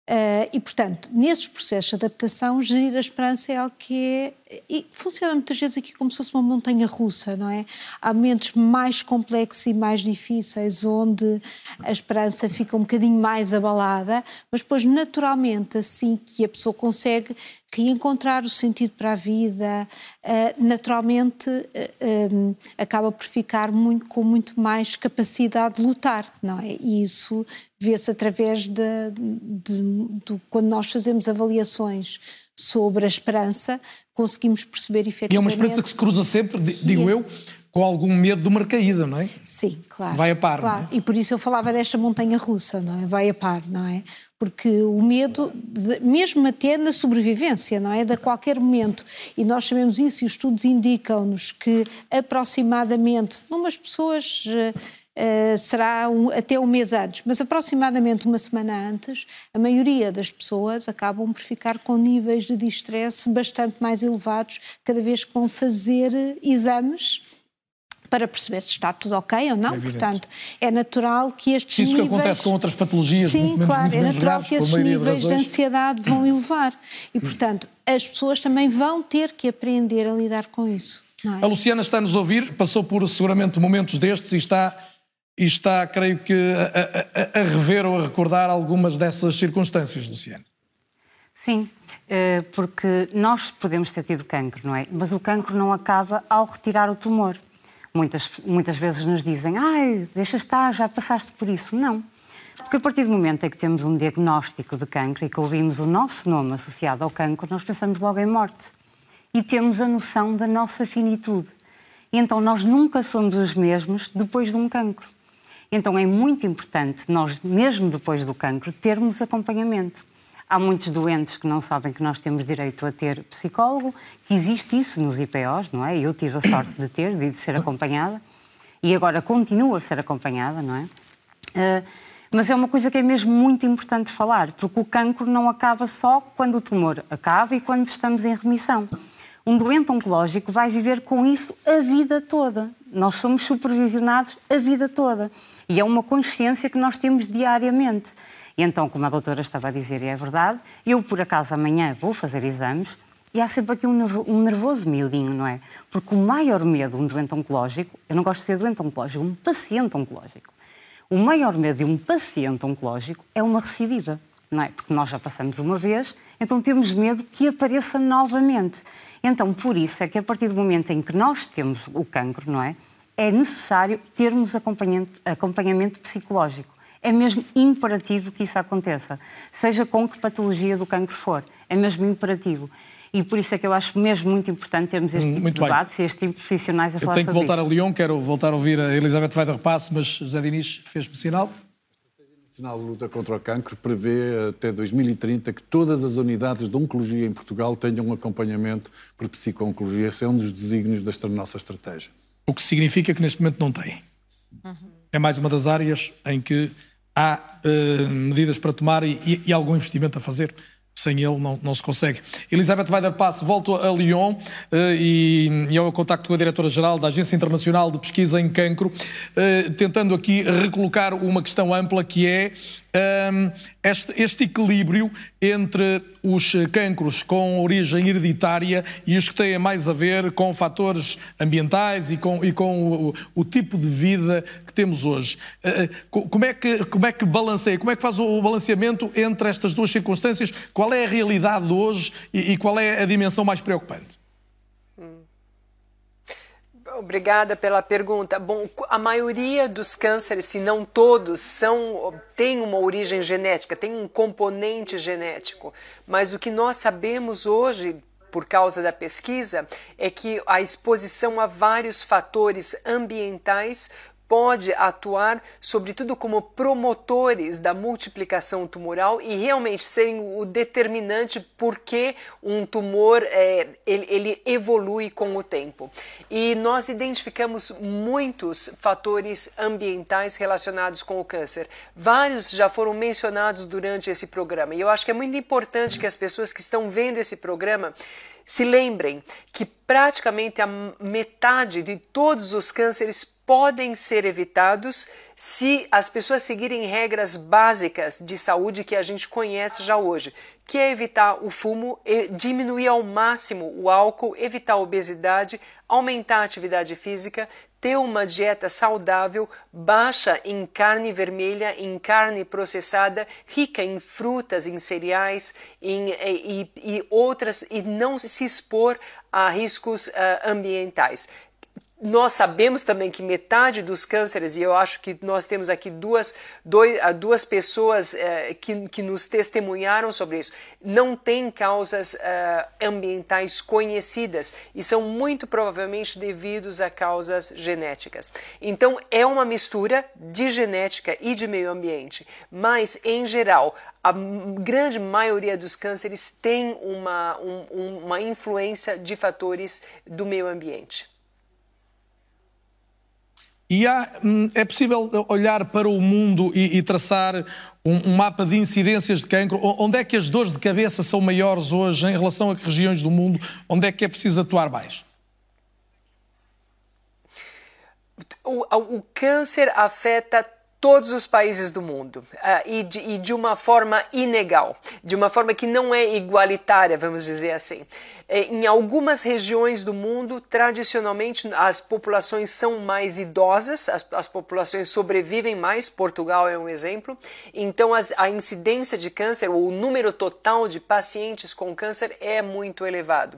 Uh, e, portanto, nesses processos de adaptação, gerir a esperança é algo que é. E funciona muitas vezes aqui como se fosse uma montanha russa, não é? Há momentos mais complexos e mais difíceis onde a esperança fica um bocadinho mais abalada, mas depois, naturalmente, assim que a pessoa consegue reencontrar o sentido para a vida, uh, naturalmente uh, um, acaba por ficar muito, com muito mais capacidade de lutar, não é? E isso vê-se através de, de, de, quando nós fazemos avaliações sobre a esperança, conseguimos perceber efetivamente... E é uma esperança que se cruza sempre, digo eu, com algum medo de uma recaída, não é? Sim, claro. Vai a par. Claro. É? E por isso eu falava desta montanha russa, não é? Vai a par, não é? Porque o medo, de, mesmo até na sobrevivência, não é? De qualquer momento, e nós sabemos isso e os estudos indicam-nos que aproximadamente, numas pessoas. Uh, será um, até um mês antes, mas aproximadamente uma semana antes, a maioria das pessoas acabam por ficar com níveis de distress bastante mais elevados cada vez que vão fazer exames para perceber se está tudo ok ou não. É Portanto, é natural que estes Isso níveis... que acontece com outras patologias Sim, muito menos, claro, muito é natural graves, que esses níveis de ansiedade vão elevar. E, portanto, as pessoas também vão ter que aprender a lidar com isso. É? A Luciana está a nos ouvir, passou por seguramente momentos destes e está, e está creio que, a, a, a rever ou a recordar algumas dessas circunstâncias, Luciana. Sim, eh, porque nós podemos ter tido cancro, não é? Mas o cancro não acaba ao retirar o tumor. Muitas, muitas vezes nos dizem, ai, deixa estar, já passaste por isso. Não. Porque a partir do momento em que temos um diagnóstico de cancro e que ouvimos o nosso nome associado ao cancro, nós pensamos logo em morte. E temos a noção da nossa finitude. E então nós nunca somos os mesmos depois de um cancro. Então é muito importante nós, mesmo depois do cancro, termos acompanhamento. Há muitos doentes que não sabem que nós temos direito a ter psicólogo, que existe isso nos IPOs, não é? Eu tive a sorte de ter, de ser acompanhada, e agora continuo a ser acompanhada, não é? Uh, mas é uma coisa que é mesmo muito importante falar, porque o cancro não acaba só quando o tumor acaba e quando estamos em remissão. Um doente oncológico vai viver com isso a vida toda. Nós somos supervisionados a vida toda. E é uma consciência que nós temos diariamente. E então, como a doutora estava a dizer, e é verdade, eu por acaso amanhã vou fazer exames e há sempre aqui um nervoso miudinho, não é? Porque o maior medo de um doente oncológico, eu não gosto de ser doente oncológico, um paciente oncológico. O maior medo de um paciente oncológico é uma recidiva, não é? Porque nós já passamos uma vez, então temos medo que apareça novamente. Então, por isso é que a partir do momento em que nós temos o cancro, não é? É necessário termos acompanhamento, acompanhamento psicológico. É mesmo imperativo que isso aconteça, seja com que patologia do cancro for. É mesmo imperativo. E por isso é que eu acho mesmo muito importante termos este tipo muito de debates e este tipo de profissionais a eu falar sobre Eu tenho que voltar a Lyon, quero voltar a ouvir a Elizabeth Weider Passe, mas José Diniz fez-me sinal. A Estratégia Nacional de Luta contra o Cancro prevê até 2030 que todas as unidades de oncologia em Portugal tenham um acompanhamento por psico-oncologia. Esse é um dos desígnios desta nossa estratégia. O que significa que neste momento não tem. Uhum. É mais uma das áreas em que há uh, medidas para tomar e, e, e, algum investimento a fazer. Sem ele não, não se consegue. Elizabeth passo, volto a Lyon uh, e, e ao contacto com a diretora-geral da Agência Internacional de Pesquisa em Cancro, uh, tentando aqui recolocar uma questão ampla que é um, este, este, equilíbrio entre os cancros com origem hereditária e os que têm mais a ver com fatores ambientais e com, e com o, o tipo de vida que temos hoje. Uh, como, é que, como é que balanceia, como é que faz o balanceamento entre estas duas circunstâncias? Qual é a realidade de hoje e, e qual é a dimensão mais preocupante? Obrigada pela pergunta. Bom, a maioria dos cânceres, se não todos, são tem uma origem genética, tem um componente genético. Mas o que nós sabemos hoje, por causa da pesquisa, é que a exposição a vários fatores ambientais pode atuar, sobretudo como promotores da multiplicação tumoral e realmente serem o determinante por que um tumor é, ele, ele evolui com o tempo. E nós identificamos muitos fatores ambientais relacionados com o câncer. Vários já foram mencionados durante esse programa. E eu acho que é muito importante que as pessoas que estão vendo esse programa se lembrem que praticamente a metade de todos os cânceres podem ser evitados se as pessoas seguirem regras básicas de saúde que a gente conhece já hoje, que é evitar o fumo, diminuir ao máximo o álcool, evitar a obesidade, aumentar a atividade física, ter uma dieta saudável, baixa em carne vermelha, em carne processada, rica em frutas, em cereais em, e, e outras, e não se expor a riscos uh, ambientais nós sabemos também que metade dos cânceres, e eu acho que nós temos aqui duas, dois, ah, duas pessoas eh, que, que nos testemunharam sobre isso, não têm causas eh, ambientais conhecidas e são muito provavelmente devidos a causas genéticas. Então, é uma mistura de genética e de meio ambiente, mas, em geral, a grande maioria dos cânceres tem uma, um, uma influência de fatores do meio ambiente. E há, hum, é possível olhar para o mundo e, e traçar um, um, mapa de incidências de cancro? Onde é que as dores de cabeça são maiores hoje em relação a que regiões do mundo? Onde é que é preciso atuar mais? O, o câncer afeta todos os países do mundo uh, e, de, e, de, uma forma inegal, de uma forma que não é igualitária, vamos dizer assim. É, em algumas regiões do mundo, tradicionalmente, as populações são mais idosas, as, as populações sobrevivem mais, Portugal é um exemplo, então as, a incidência de câncer, ou o número total de pacientes com câncer é muito elevado.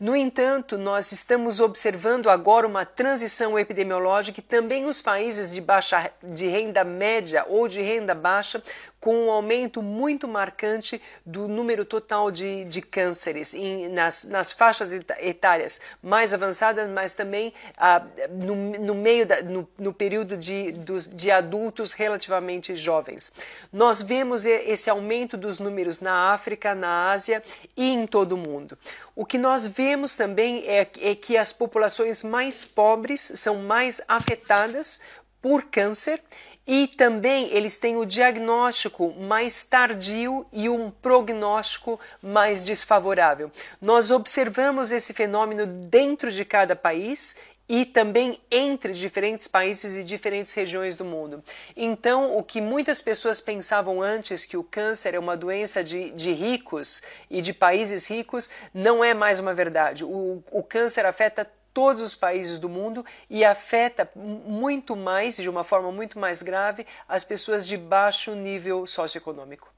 No entanto, nós estamos observando agora uma transição epidemiológica e também os países de baixa de renda média ou de renda baixa com um aumento muito marcante do número total de, de cânceres em, nas, nas faixas etárias mais avançadas, mas também ah, no, no, meio da, no, no período de, dos, de adultos relativamente jovens. Nós vemos esse aumento dos números na África, na Ásia e em todo o mundo. O que nós vemos também é, é que as populações mais pobres são mais afetadas por câncer e também eles têm o diagnóstico mais tardio e um prognóstico mais desfavorável. Nós observamos esse fenômeno dentro de cada país e também entre diferentes países e diferentes regiões do mundo. Então, o que muitas pessoas pensavam antes, que o câncer é uma doença de, de ricos e de países ricos, não é mais uma verdade. O, o câncer afeta todos os países do mundo e afeta muito mais, de uma forma muito mais grave, as pessoas de baixo nível socioeconômico.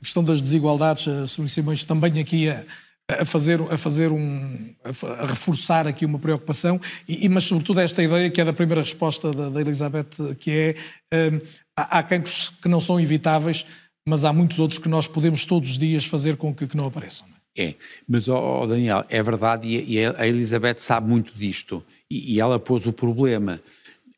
A questão das desigualdades, a Sr. Simões também aqui a, a, fazer, a fazer um. a reforçar aqui uma preocupação, e, mas sobretudo esta ideia que é da primeira resposta da, da Elizabeth, que é um, há, há cancros que não são evitáveis, mas há muitos outros que nós podemos todos os dias fazer com que, que não apareçam. Não é? É, mas oh, Daniel, é verdade e, a Elizabeth sabe muito disto e, e ela pôs o problema.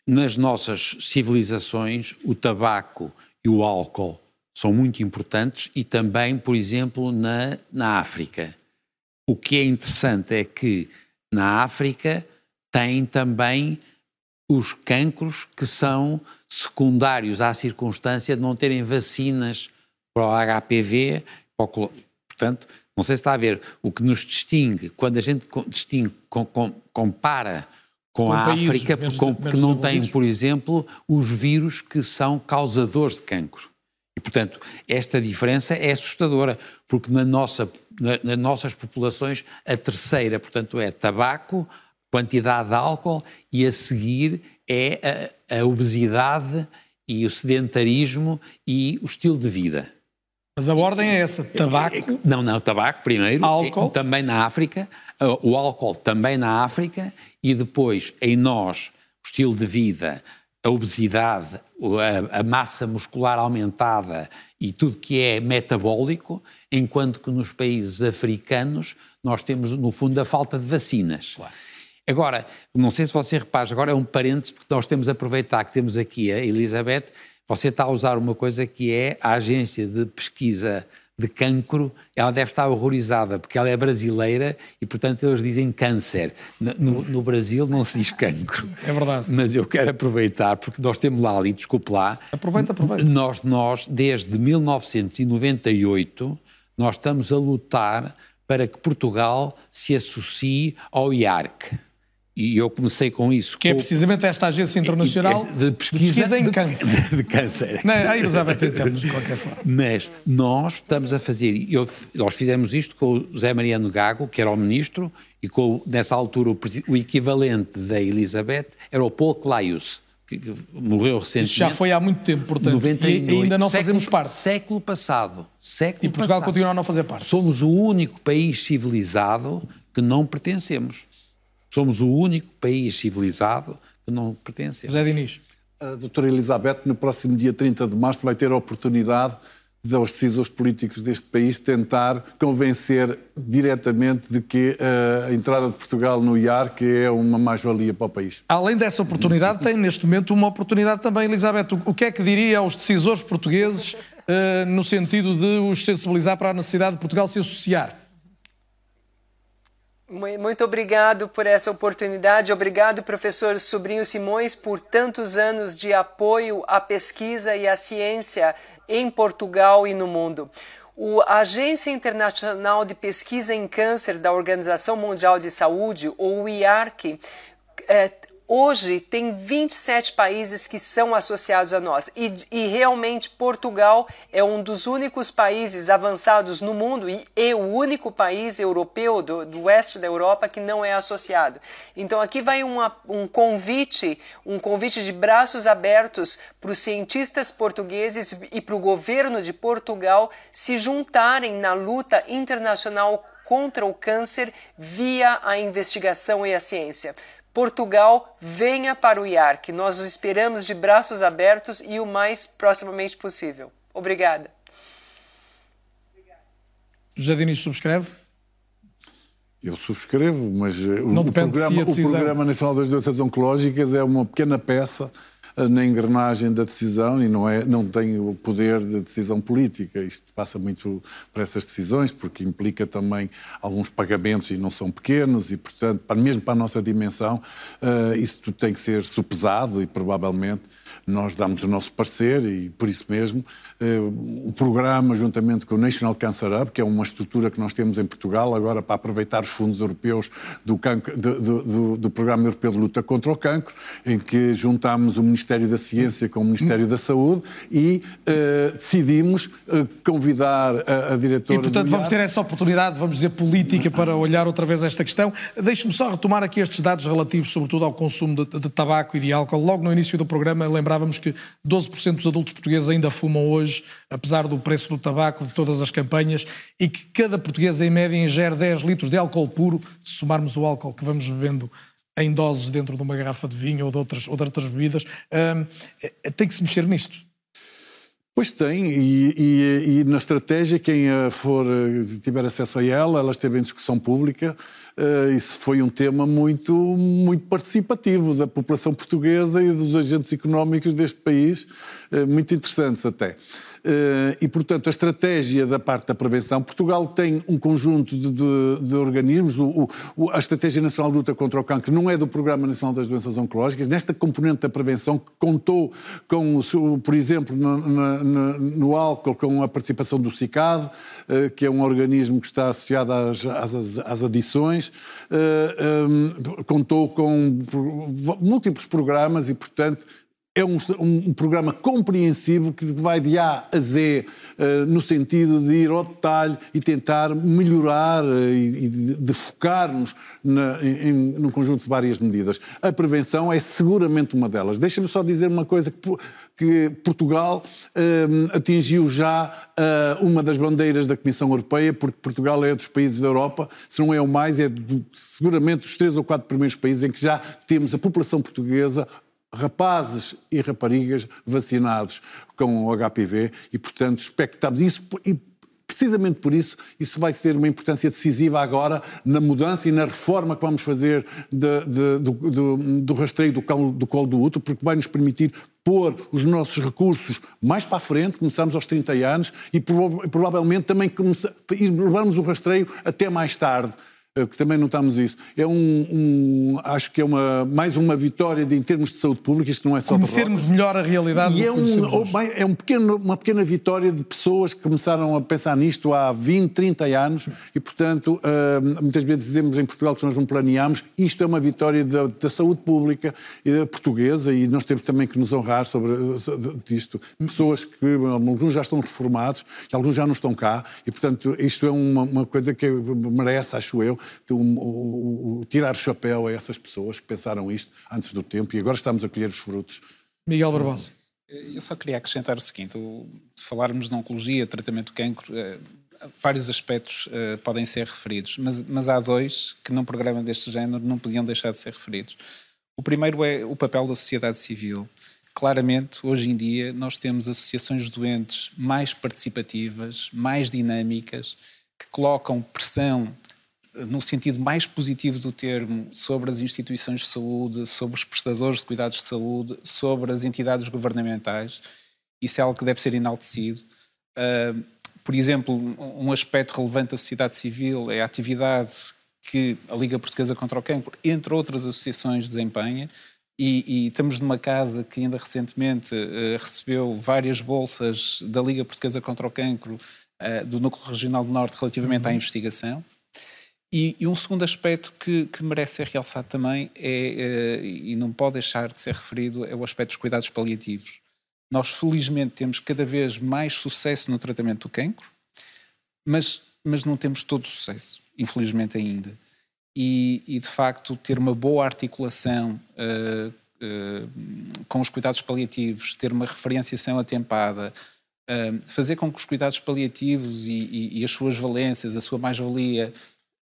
Nas nossas civilizações, o tabaco e o álcool são muito importantes e também, por exemplo, na, na África. O que é interessante é que na África tem também os cancros que são secundários à circunstância de não terem vacinas para o HPV. Para o, portanto, não sei se está a ver, o que nos distingue, quando a gente distingue, com, com, compara com, com a países, África, menos, com, menos que não tem, por exemplo, os vírus que são causadores de cancro. E, portanto, esta diferença é assustadora, porque na nossa, na, nas nossas populações a terceira, portanto, é tabaco, quantidade de álcool e a seguir é a, a obesidade e o sedentarismo e o estilo de vida. Mas a ordem é essa: tabaco. Não, não, tabaco primeiro. Álcool. Também na África. O álcool também na África. E depois, em nós, o estilo de vida, a obesidade, a, a massa muscular aumentada e tudo que é metabólico, enquanto que nos países africanos nós temos, no fundo, a falta de vacinas. Claro. Agora, não sei se você repara, agora é um parênteses, porque nós temos a aproveitar que temos aqui a Elizabeth, você está a usar uma coisa que é a agência de pesquisa de cancro, ela deve estar horrorizada, porque ela é brasileira e, portanto, eles dizem câncer. No, no, Brasil não se diz cancro. É verdade. Mas eu quero aproveitar, porque nós temos lá ali, desculpe lá. Aproveita, aproveita. Nós, nós, desde 1998, nós estamos a lutar para que Portugal se associe ao IARC e eu comecei com isso. Que é precisamente esta agência internacional de pesquisa, de pesquisa em câncer. De, de câncer. Não, a Elizabeth entende de qualquer forma. Mas nós estamos a fazer, eu, nós fizemos isto com o José Mariano Gago, que era o ministro, e com, nessa altura, o, o equivalente da Elizabeth era o Paul Claius, que, que morreu recentemente. Isso já foi há muito tempo, portanto, 98, e ainda não século, fazemos parte. Século passado. Século e Portugal passado. continua a não fazer parte. Somos o único país civilizado que não pertencemos. Somos o único país civilizado que não pertence. José Diniz. A doutora Elizabeth, no próximo dia 30 de março, vai ter a oportunidade dos decisores políticos deste país tentar convencer diretamente de que eh, a entrada de Portugal no IARC é uma mais-valia para o país. Além dessa oportunidade, tem neste momento uma oportunidade também, Elizabeth. O que é que diria aos decisores portugueses uh, no sentido de os sensibilizar para a necessidade de Portugal se associar? Muito obrigado por essa oportunidade. Obrigado, professor Sobrinho Simões, por tantos anos de apoio à pesquisa e à ciência em Portugal e no mundo. O, Agência Internacional de Pesquisa em Câncer da Organização Mundial de Saúde, ou IARC, é, Hoje tem 27 países que são associados a nós e, e, realmente Portugal é um dos únicos países avançados no mundo e é o único país europeu do, do oeste da Europa que não é associado. Então aqui vai uma, um convite, um convite de braços abertos para os cientistas portugueses e para o governo de Portugal se juntarem na luta internacional contra o câncer via a investigação e a ciência. Portugal, venha para o IARC. Nós o esperamos de braços abertos e o mais proximamente possível. Obrigada. Jadini subscreve? Eu subscrevo, mas eh, Não o, programa, o Programa Nacional das Doenças Oncológicas é uma pequena peça na engrenagem da decisão e não, é, não tem o poder de decisão política. Isto passa muito por essas decisões, porque implica também alguns pagamentos e não são pequenos e, portanto, mesmo para a nossa dimensão, uh, isso tem que ser supesado e provavelmente nós damos o nosso parecer e, por isso mesmo, eh, o programa, juntamente com o National Cancer Hub, que é uma estrutura que nós temos em Portugal agora para aproveitar os fundos europeus do, cancro, do, do, do Programa Europeu de Luta contra o Cancro, em que juntamos o Ministério da Ciência com o Ministério da Saúde e uh, decidimos uh, convidar a, a diretora. E, portanto, vamos ter essa oportunidade, vamos dizer, política para olhar outra vez esta questão. Deixe-me só retomar aqui estes dados relativos, sobretudo, ao consumo de, de tabaco e de álcool. Logo no início do programa, lembrávamos que 12% dos adultos portugueses ainda fumam hoje, apesar do preço do tabaco, de todas as campanhas, e que cada português, em média, ingere 10 litros de álcool puro, se somarmos o álcool que vamos bebendo em doses dentro de uma garrafa de vinho ou de outras, ou de outras bebidas. Hum, tem que se mexer nisto. Pois tem, e, e, e, na estratégia, quem for, tiver acesso a ela, ela esteve em discussão pública, isso foi um tema muito, muito participativo da população portuguesa e dos agentes económicos deste país, uh, muito interessantes até. Eh, e, portanto, a estratégia da parte da prevenção. Portugal tem um conjunto de, de, de organismos. O, o, a Estratégia Nacional de Luta contra o Cancro não é do Programa Nacional das Doenças Oncológicas. Nesta componente da prevenção, que contou com, por exemplo, no, no, no álcool, com a participação do CICAD, eh, que é um organismo que está associado às, às, às adições, eh, contou com múltiplos programas e, portanto, é um, um, programa compreensivo que vai de A a Z uh, no sentido de ir ao detalhe e tentar melhorar uh, e, e, de focar-nos num conjunto de várias medidas. A prevenção é seguramente uma delas. Deixa-me só dizer uma coisa que, que Portugal uh, atingiu já uma das bandeiras da Comissão Europeia, porque Portugal é dos países da Europa, se não é o mais, é do, seguramente os três ou quatro primeiros países em que já temos a população portuguesa rapazes e raparigas vacinados com o HPV e, portanto, expectamos isso e precisamente por isso, isso vai ter uma importância decisiva agora na mudança e na reforma que vamos fazer de, de, do, do, do, rastreio do colo, do colo do útero, porque vai nos permitir pôr os nossos recursos mais para a frente, começamos aos 30 anos, e provavelmente também levarmos o rastreio até mais tarde. Eh, que também notamos isso. É um, um, acho que é uma, mais uma vitória de, em termos de saúde pública, isto não é só Conhecermos melhor a realidade e é, um, é um pequeno, uma pequena vitória de pessoas que começaram a pensar nisto há 20, 30 anos e, portanto, uh, muitas vezes dizemos em Portugal que nós não planeamos, isto é uma vitória da, da saúde pública uh, portuguesa e nós temos também que nos honrar sobre, sobre isto. Pessoas que alguns já estão reformados, e alguns já não estão cá e, portanto, isto é uma, uma coisa que merece, acho eu, o, o, tirar o chapéu a essas pessoas que pensaram isto antes do tempo e agora estamos a colher os frutos. Miguel Barbosa. Eu só queria acrescentar o seguinte: o, falarmos de oncologia, tratamento de cancro, eh, vários aspectos eh, podem ser referidos, mas, mas há dois que num programa deste género não podiam deixar de ser referidos. O primeiro é o papel da sociedade civil. Claramente, hoje em dia, nós temos associações de doentes mais participativas, mais dinâmicas, que colocam pressão no sentido mais positivo do termo, sobre as instituições de saúde, sobre os prestadores de cuidados de saúde, sobre as entidades governamentais. Isso é algo que deve ser enaltecido. Uh, por exemplo, um aspecto relevante da sociedade civil é a atividade que a Liga Portuguesa contra o Cancro, entre outras associações, desempenha. E, e estamos numa casa que ainda recentemente uh, recebeu várias bolsas da Liga Portuguesa contra o Cancro uh, do Núcleo Regional do Norte relativamente uhum. à investigação. E, e, um segundo aspecto que, que, merece ser realçado também é, é, e não pode deixar de ser referido, é o aspecto dos cuidados paliativos. Nós, felizmente, temos cada vez mais sucesso no tratamento do cancro, mas, mas não temos todo o sucesso, infelizmente ainda. E, e de facto, ter uma boa articulação uh, uh, com os cuidados paliativos, ter uma referenciação atempada, uh, fazer com que os cuidados paliativos e, e, e as suas valências, a sua mais-valia,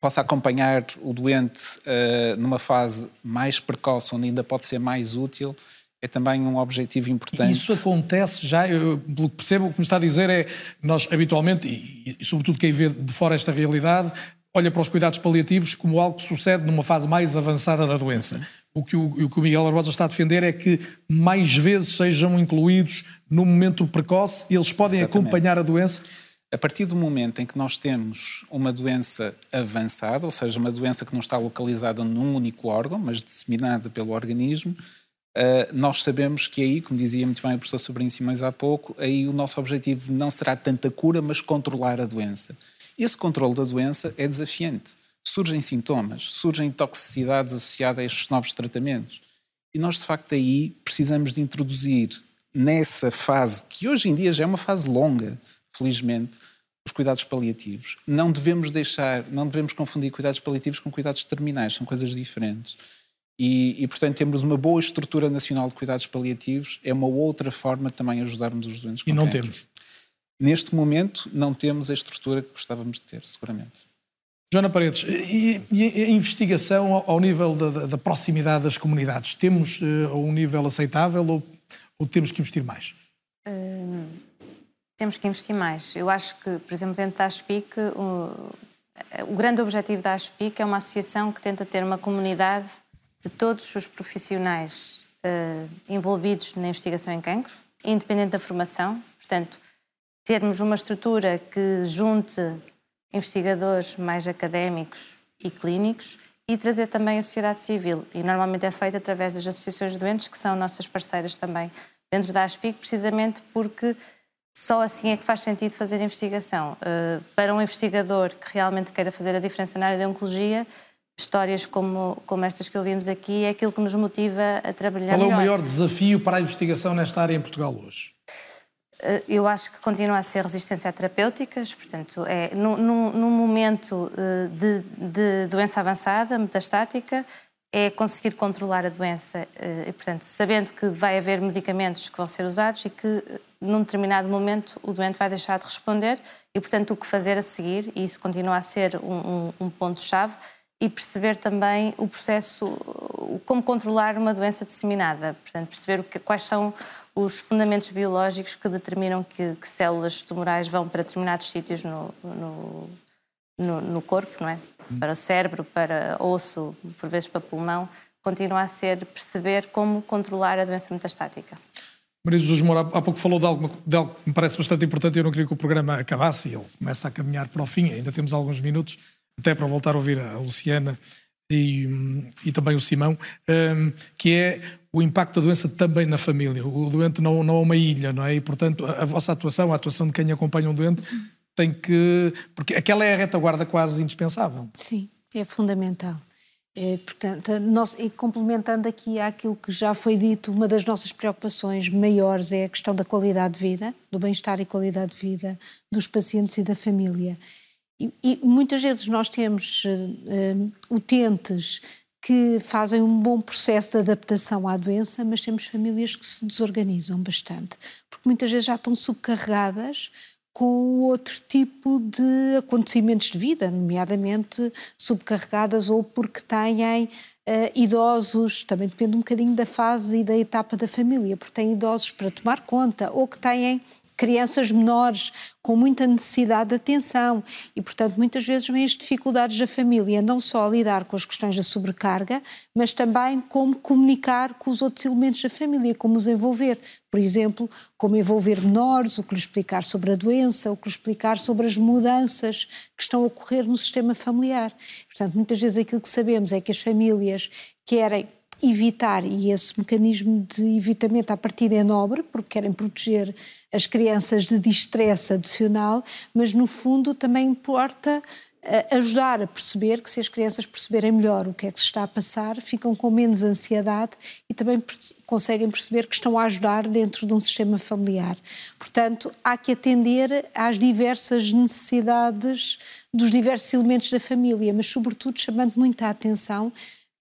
possa acompanhar o doente uh, numa fase mais precoce, onde ainda pode ser mais útil, é também um objetivo importante. Isso acontece já, eu, pelo que percebo, o que me está a dizer é, nós habitualmente, e, e sobretudo quem vê de fora esta realidade, olha para os cuidados paliativos como algo que sucede numa fase mais avançada da doença. O que o, o, que o Miguel Barbosa está a defender é que mais vezes sejam incluídos no momento precoce e eles podem Exatamente. acompanhar a doença? A partir do momento em que nós temos uma doença avançada, ou seja, uma doença que não está localizada num único órgão, mas disseminada pelo organismo, Uh, nós sabemos que aí, como dizia muito bem o professor Sobrinho Simões há pouco, aí o nosso objetivo não será tanta cura, mas controlar a doença. Esse controle da doença é desafiante. Surgem sintomas, surgem toxicidades associadas a estes novos tratamentos. E nós, de facto, aí precisamos de introduzir nessa fase, que hoje em dia já é uma fase longa, felizmente, os cuidados paliativos. Não devemos deixar, não devemos confundir cuidados paliativos com cuidados terminais, são coisas diferentes. E, e, portanto, temos uma boa estrutura nacional de cuidados paliativos, é uma outra forma de também ajudarmos os doentes com E não cancro. temos? Neste momento, não temos a estrutura que gostávamos de ter, seguramente. Joana Paredes, e, e a investigação ao nível da, da, proximidade das comunidades, temos uh, um nível aceitável ou, ou, temos que investir mais? Uh, temos que investir mais. Eu acho que, por exemplo, dentro da ASPIC, o, o grande objetivo da ASPIC é uma associação que tenta ter uma comunidade de todos os profissionais uh, envolvidos na investigação em cancro, independente da formação. Portanto, termos uma estrutura que junte investigadores mais académicos e clínicos e trazer também a sociedade civil. E normalmente é feito através das associações de doentes, que são nossas parceiras também dentro da ASPIC, precisamente porque só assim é que faz sentido fazer investigação. Uh, para um investigador que realmente queira fazer a diferença na área da oncologia, histórias como, como estas que ouvimos aqui é aquilo que nos motiva a trabalhar Qual é melhor. o maior desafio para a investigação nesta área em Portugal hoje? Uh, eu acho que continua a ser resistência a terapêuticas, portanto, é num, momento uh, de, de doença avançada, metastática, é conseguir controlar a doença e, portanto, sabendo que vai haver medicamentos que vão ser usados e que num determinado momento o doente vai deixar de responder e, portanto, o que fazer a seguir, e isso continua a ser um, um, um ponto-chave, e perceber também o processo, como controlar uma doença disseminada. Portanto, perceber que, quais são os fundamentos biológicos que determinam que, que células tumorais vão para determinados sítios no, no, no, no, corpo, não é? Para o cérebro, para osso, por vezes para pulmão. Continua a ser perceber como controlar a doença metastática. Maria Jesus Moura, há pouco falou de algo, de algo que me parece bastante importante e eu não queria que o programa acabasse e ele começa a caminhar para o fim, ainda temos alguns minutos até para voltar a ouvir a Luciana e, e também o Simão, um, que é o impacto da doença também na família. O doente não, não é uma ilha, não é? E, portanto, a, a vossa atuação, a atuação de quem acompanha um doente, tem que. Porque aquela é a retaguarda quase indispensável. Sim, é fundamental. É, portanto, nós, e complementando aqui aquilo que já foi dito, uma das nossas preocupações maiores é a questão da qualidade de vida, do bem-estar e qualidade de vida dos pacientes e da família. E, e muitas vezes nós temos uh, utentes que fazem um bom processo de adaptação à doença, mas temos famílias que se desorganizam bastante, porque muitas vezes já estão subcarregadas com outro tipo de acontecimentos de vida, nomeadamente subcarregadas ou porque têm uh, idosos, também depende um bocadinho da fase e da etapa da família, porque têm idosos para tomar conta ou que têm crianças menores com muita necessidade de atenção e, portanto, muitas vezes vêm as dificuldades da família, não só a lidar com as questões da sobrecarga, mas também como comunicar com os outros elementos da família, como os envolver. Por exemplo, como envolver menores, o que lhes explicar sobre a doença, o que lhes explicar sobre as mudanças que estão a ocorrer no sistema familiar. Portanto, muitas vezes aquilo que sabemos é que as famílias querem evitar, e esse mecanismo de evitamento à partida é nobre, porque querem proteger as crianças de distresse adicional, mas no fundo também importa eh, ajudar a perceber que se as crianças perceberem melhor o que é que se está a passar, ficam com menos ansiedade e também conseguem perceber que estão a ajudar dentro de um sistema familiar. Portanto, há que atender às diversas necessidades dos diversos elementos da família, mas sobretudo chamando muita atenção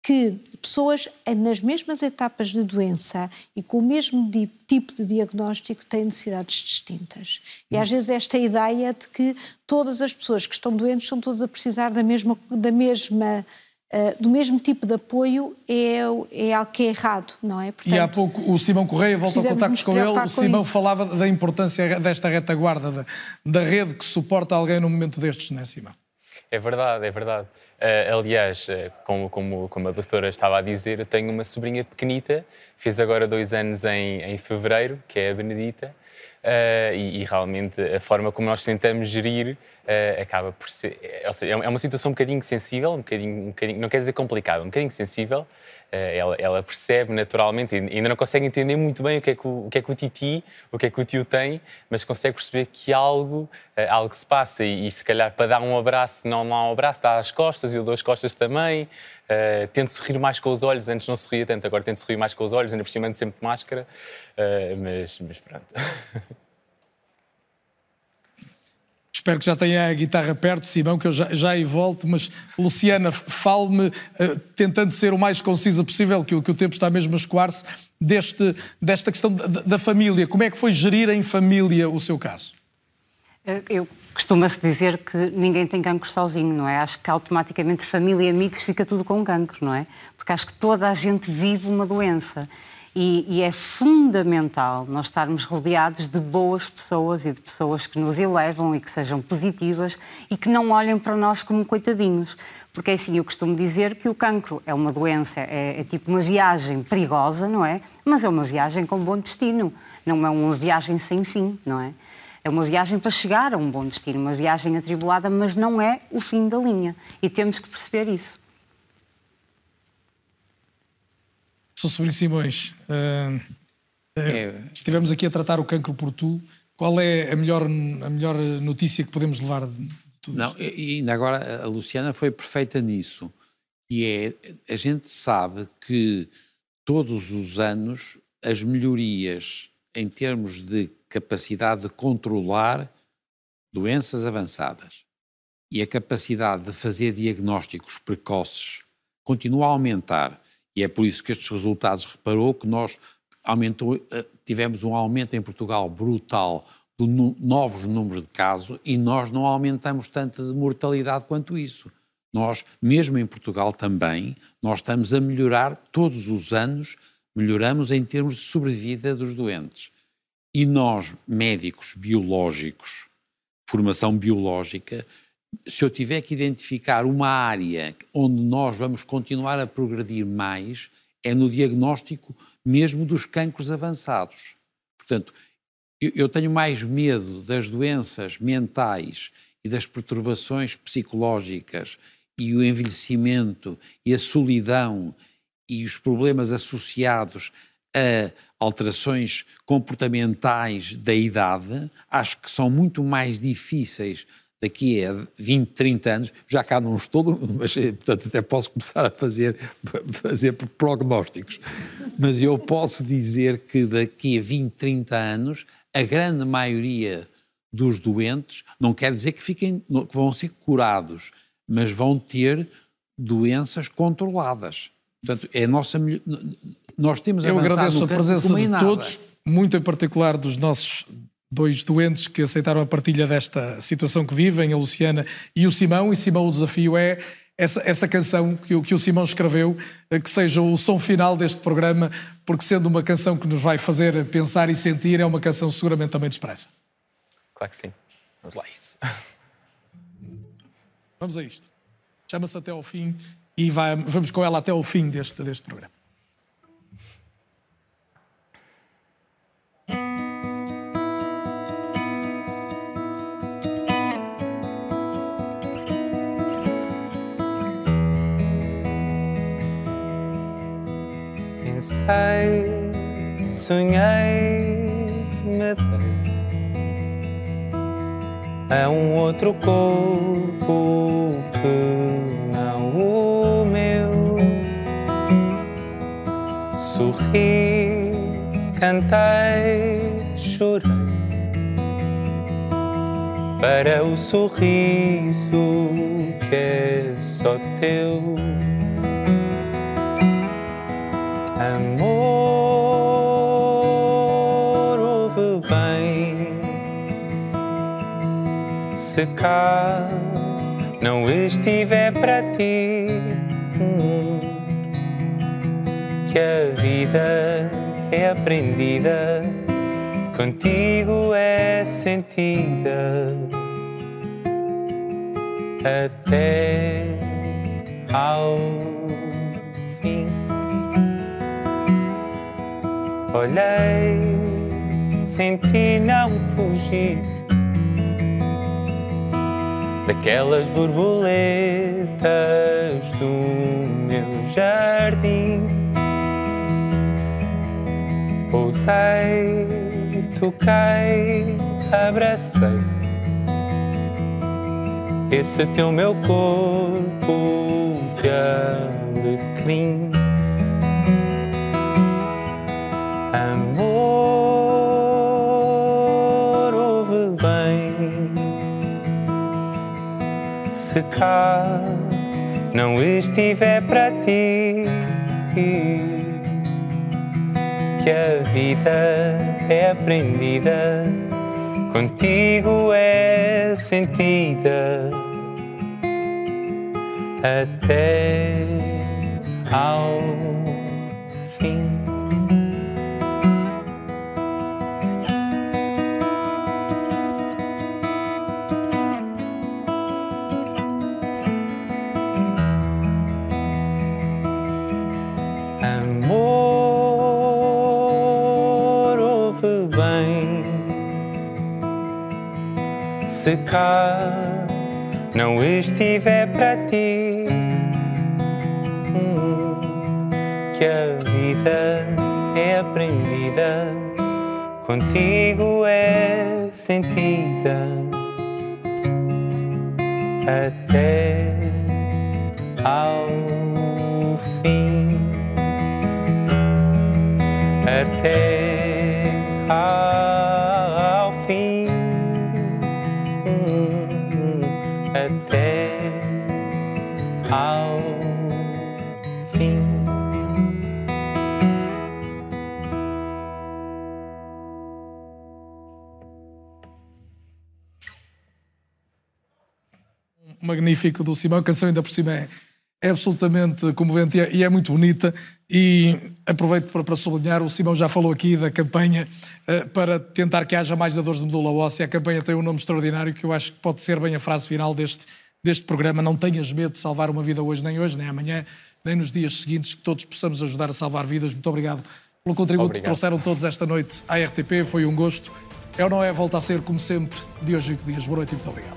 que pessoas nas mesmas etapas de doença e com o mesmo tipo de diagnóstico têm necessidades distintas. E às vezes esta ideia de que todas as pessoas que estão doentes são todas a precisar da mesma, da mesma Uh, do mesmo tipo de apoio é, é algo que é errado, não é? Portanto, e há pouco o Simão Correia, volta ao contacto com ele, o Simão falava da importância desta retaguarda, da, da rede que suporta alguém num momento destes, não é, Simão? É verdade, é verdade. Uh, aliás, uh, como, como, como, a doutora estava a dizer, eu tenho uma sobrinha pequenita, fez agora dois anos em, em fevereiro, que é a Benedita, uh, e, e, realmente a forma como nós tentamos gerir acaba por ser. É, seja, é uma situação um bocadinho sensível, um bocadinho, um bocadinho não quer dizer complicada, um bocadinho sensível, eh, ela, ela, percebe naturalmente, ainda não consegue entender muito bem o que, é que o, o, que é que o titi, o que é que o tio tem, mas consegue perceber que algo, eh, algo se passa e, e, se calhar para dar um abraço, não dá um abraço, dá as costas e eu dou as costas também. Uh, tento sorrir mais com os olhos, antes não sorria tanto, agora tento sorrir mais com os olhos, ainda por cima ando sempre de máscara, uh, mas, mas pronto. Espero que já tenha a guitarra perto, Simão, que eu já, já aí volto, mas Luciana, fale-me, uh, tentando ser o mais concisa possível, que, que o tempo está mesmo a escoar-se, deste, desta questão da, da, família. Como é que foi gerir em família o seu caso? Eh, eu costuma-se dizer que ninguém tem cancro sozinho, não é? Acho que automaticamente família e amigos fica tudo com cancro, não é? Porque acho que toda a gente vive uma doença. E, e, é fundamental nós estarmos rodeados de boas pessoas e de pessoas que nos elevam e que sejam positivas e que não olhem para nós como coitadinhos. Porque é assim, eu costumo dizer que o cancro é uma doença, é, é tipo uma viagem perigosa, não é? Mas é uma viagem com bom destino, não é uma viagem sem fim, não é? É uma viagem para chegar a um bom destino, uma viagem atribulada, mas não é o fim da linha. E temos que perceber isso. Sou Sobrinho Simões, uh, uh, estivemos aqui a tratar o cancro por tu. Qual é a melhor, a melhor notícia que podemos levar de tudo Não, e ainda agora a Luciana foi perfeita nisso. E é, a gente sabe que todos os anos as melhorias em termos de capacidade de controlar doenças avançadas e a capacidade de fazer diagnósticos precoces continua a aumentar. E é por isso que estes resultados reparou que nós aumentou, eh, tivemos um aumento em Portugal brutal de novos números de casos e nós não aumentamos tanto de mortalidade quanto isso. Nós, mesmo em Portugal também, nós estamos a melhorar todos os anos, melhoramos em termos de sobrevida dos doentes. E nós, médicos biológicos, formação biológica, se eu tiver que identificar uma área onde nós vamos continuar a progredir mais, é no diagnóstico mesmo dos cancros avançados. Portanto, eu tenho mais medo das doenças mentais e das perturbações psicológicas e o envelhecimento e a solidão e os problemas associados a alterações comportamentais da idade, acho que são muito mais difíceis daqui a 20, 30 anos, já cá não estou, mas portanto até posso começar a fazer, fazer prognósticos. Mas eu posso dizer que daqui a 20, 30 anos, a grande maioria dos doentes, não quer dizer que, fiquem, que vão ser curados, mas vão ter doenças controladas. Portanto, é a nossa nós temos Eu agradeço a presença de todos, muito em particular dos nossos dois doentes que aceitaram a partilha desta situação que vivem, a Luciana e o Simão. E Simão, o desafio é essa, essa canção que o, que o Simão escreveu, eh, que seja o som final deste programa, porque sendo uma canção que nos vai fazer pensar e sentir, é uma canção seguramente também de esperança. Claro que sim. Vamos lá, isso. Vamos a isto. Chama-se Até ao Fim e vai, vamos com ela até ao fim deste, deste programa. Pensei, sonhei, me dei a um outro corpo que não o meu. Sorri, cantei, chorei para o sorriso que é só teu. Amor, ouve bem. Se cá não estiver para ti, que a vida é aprendida, contigo é sentida até ao Olhei, senti não fugir daquelas borboletas do meu jardim. Pousei, toquei, abracei esse teu meu corpo de alecrim. Se cá não estiver para ti, que a vida é aprendida, contigo é sentida. Até ao Se cá não estiver para ti, que a vida é aprendida, contigo é sentida até ao fim, até magnífico do Simão, a canção ainda por cima é, é absolutamente comovente e é, e é muito bonita. E aproveito para, para, sublinhar, o Simão já falou aqui da campanha uh, para tentar que haja mais dadores de medula óssea. A campanha tem um nome extraordinário que eu acho que pode ser bem a frase final deste, deste programa. Não tenhas medo de salvar uma vida hoje, nem hoje, nem amanhã, nem nos dias seguintes, que todos possamos ajudar a salvar vidas. Muito obrigado pelo contributo obrigado. que trouxeram todos esta noite à RTP. Foi um gosto. É ou não é? Volta a ser, como sempre, de hoje oito dias. Boa noite e muito obrigado.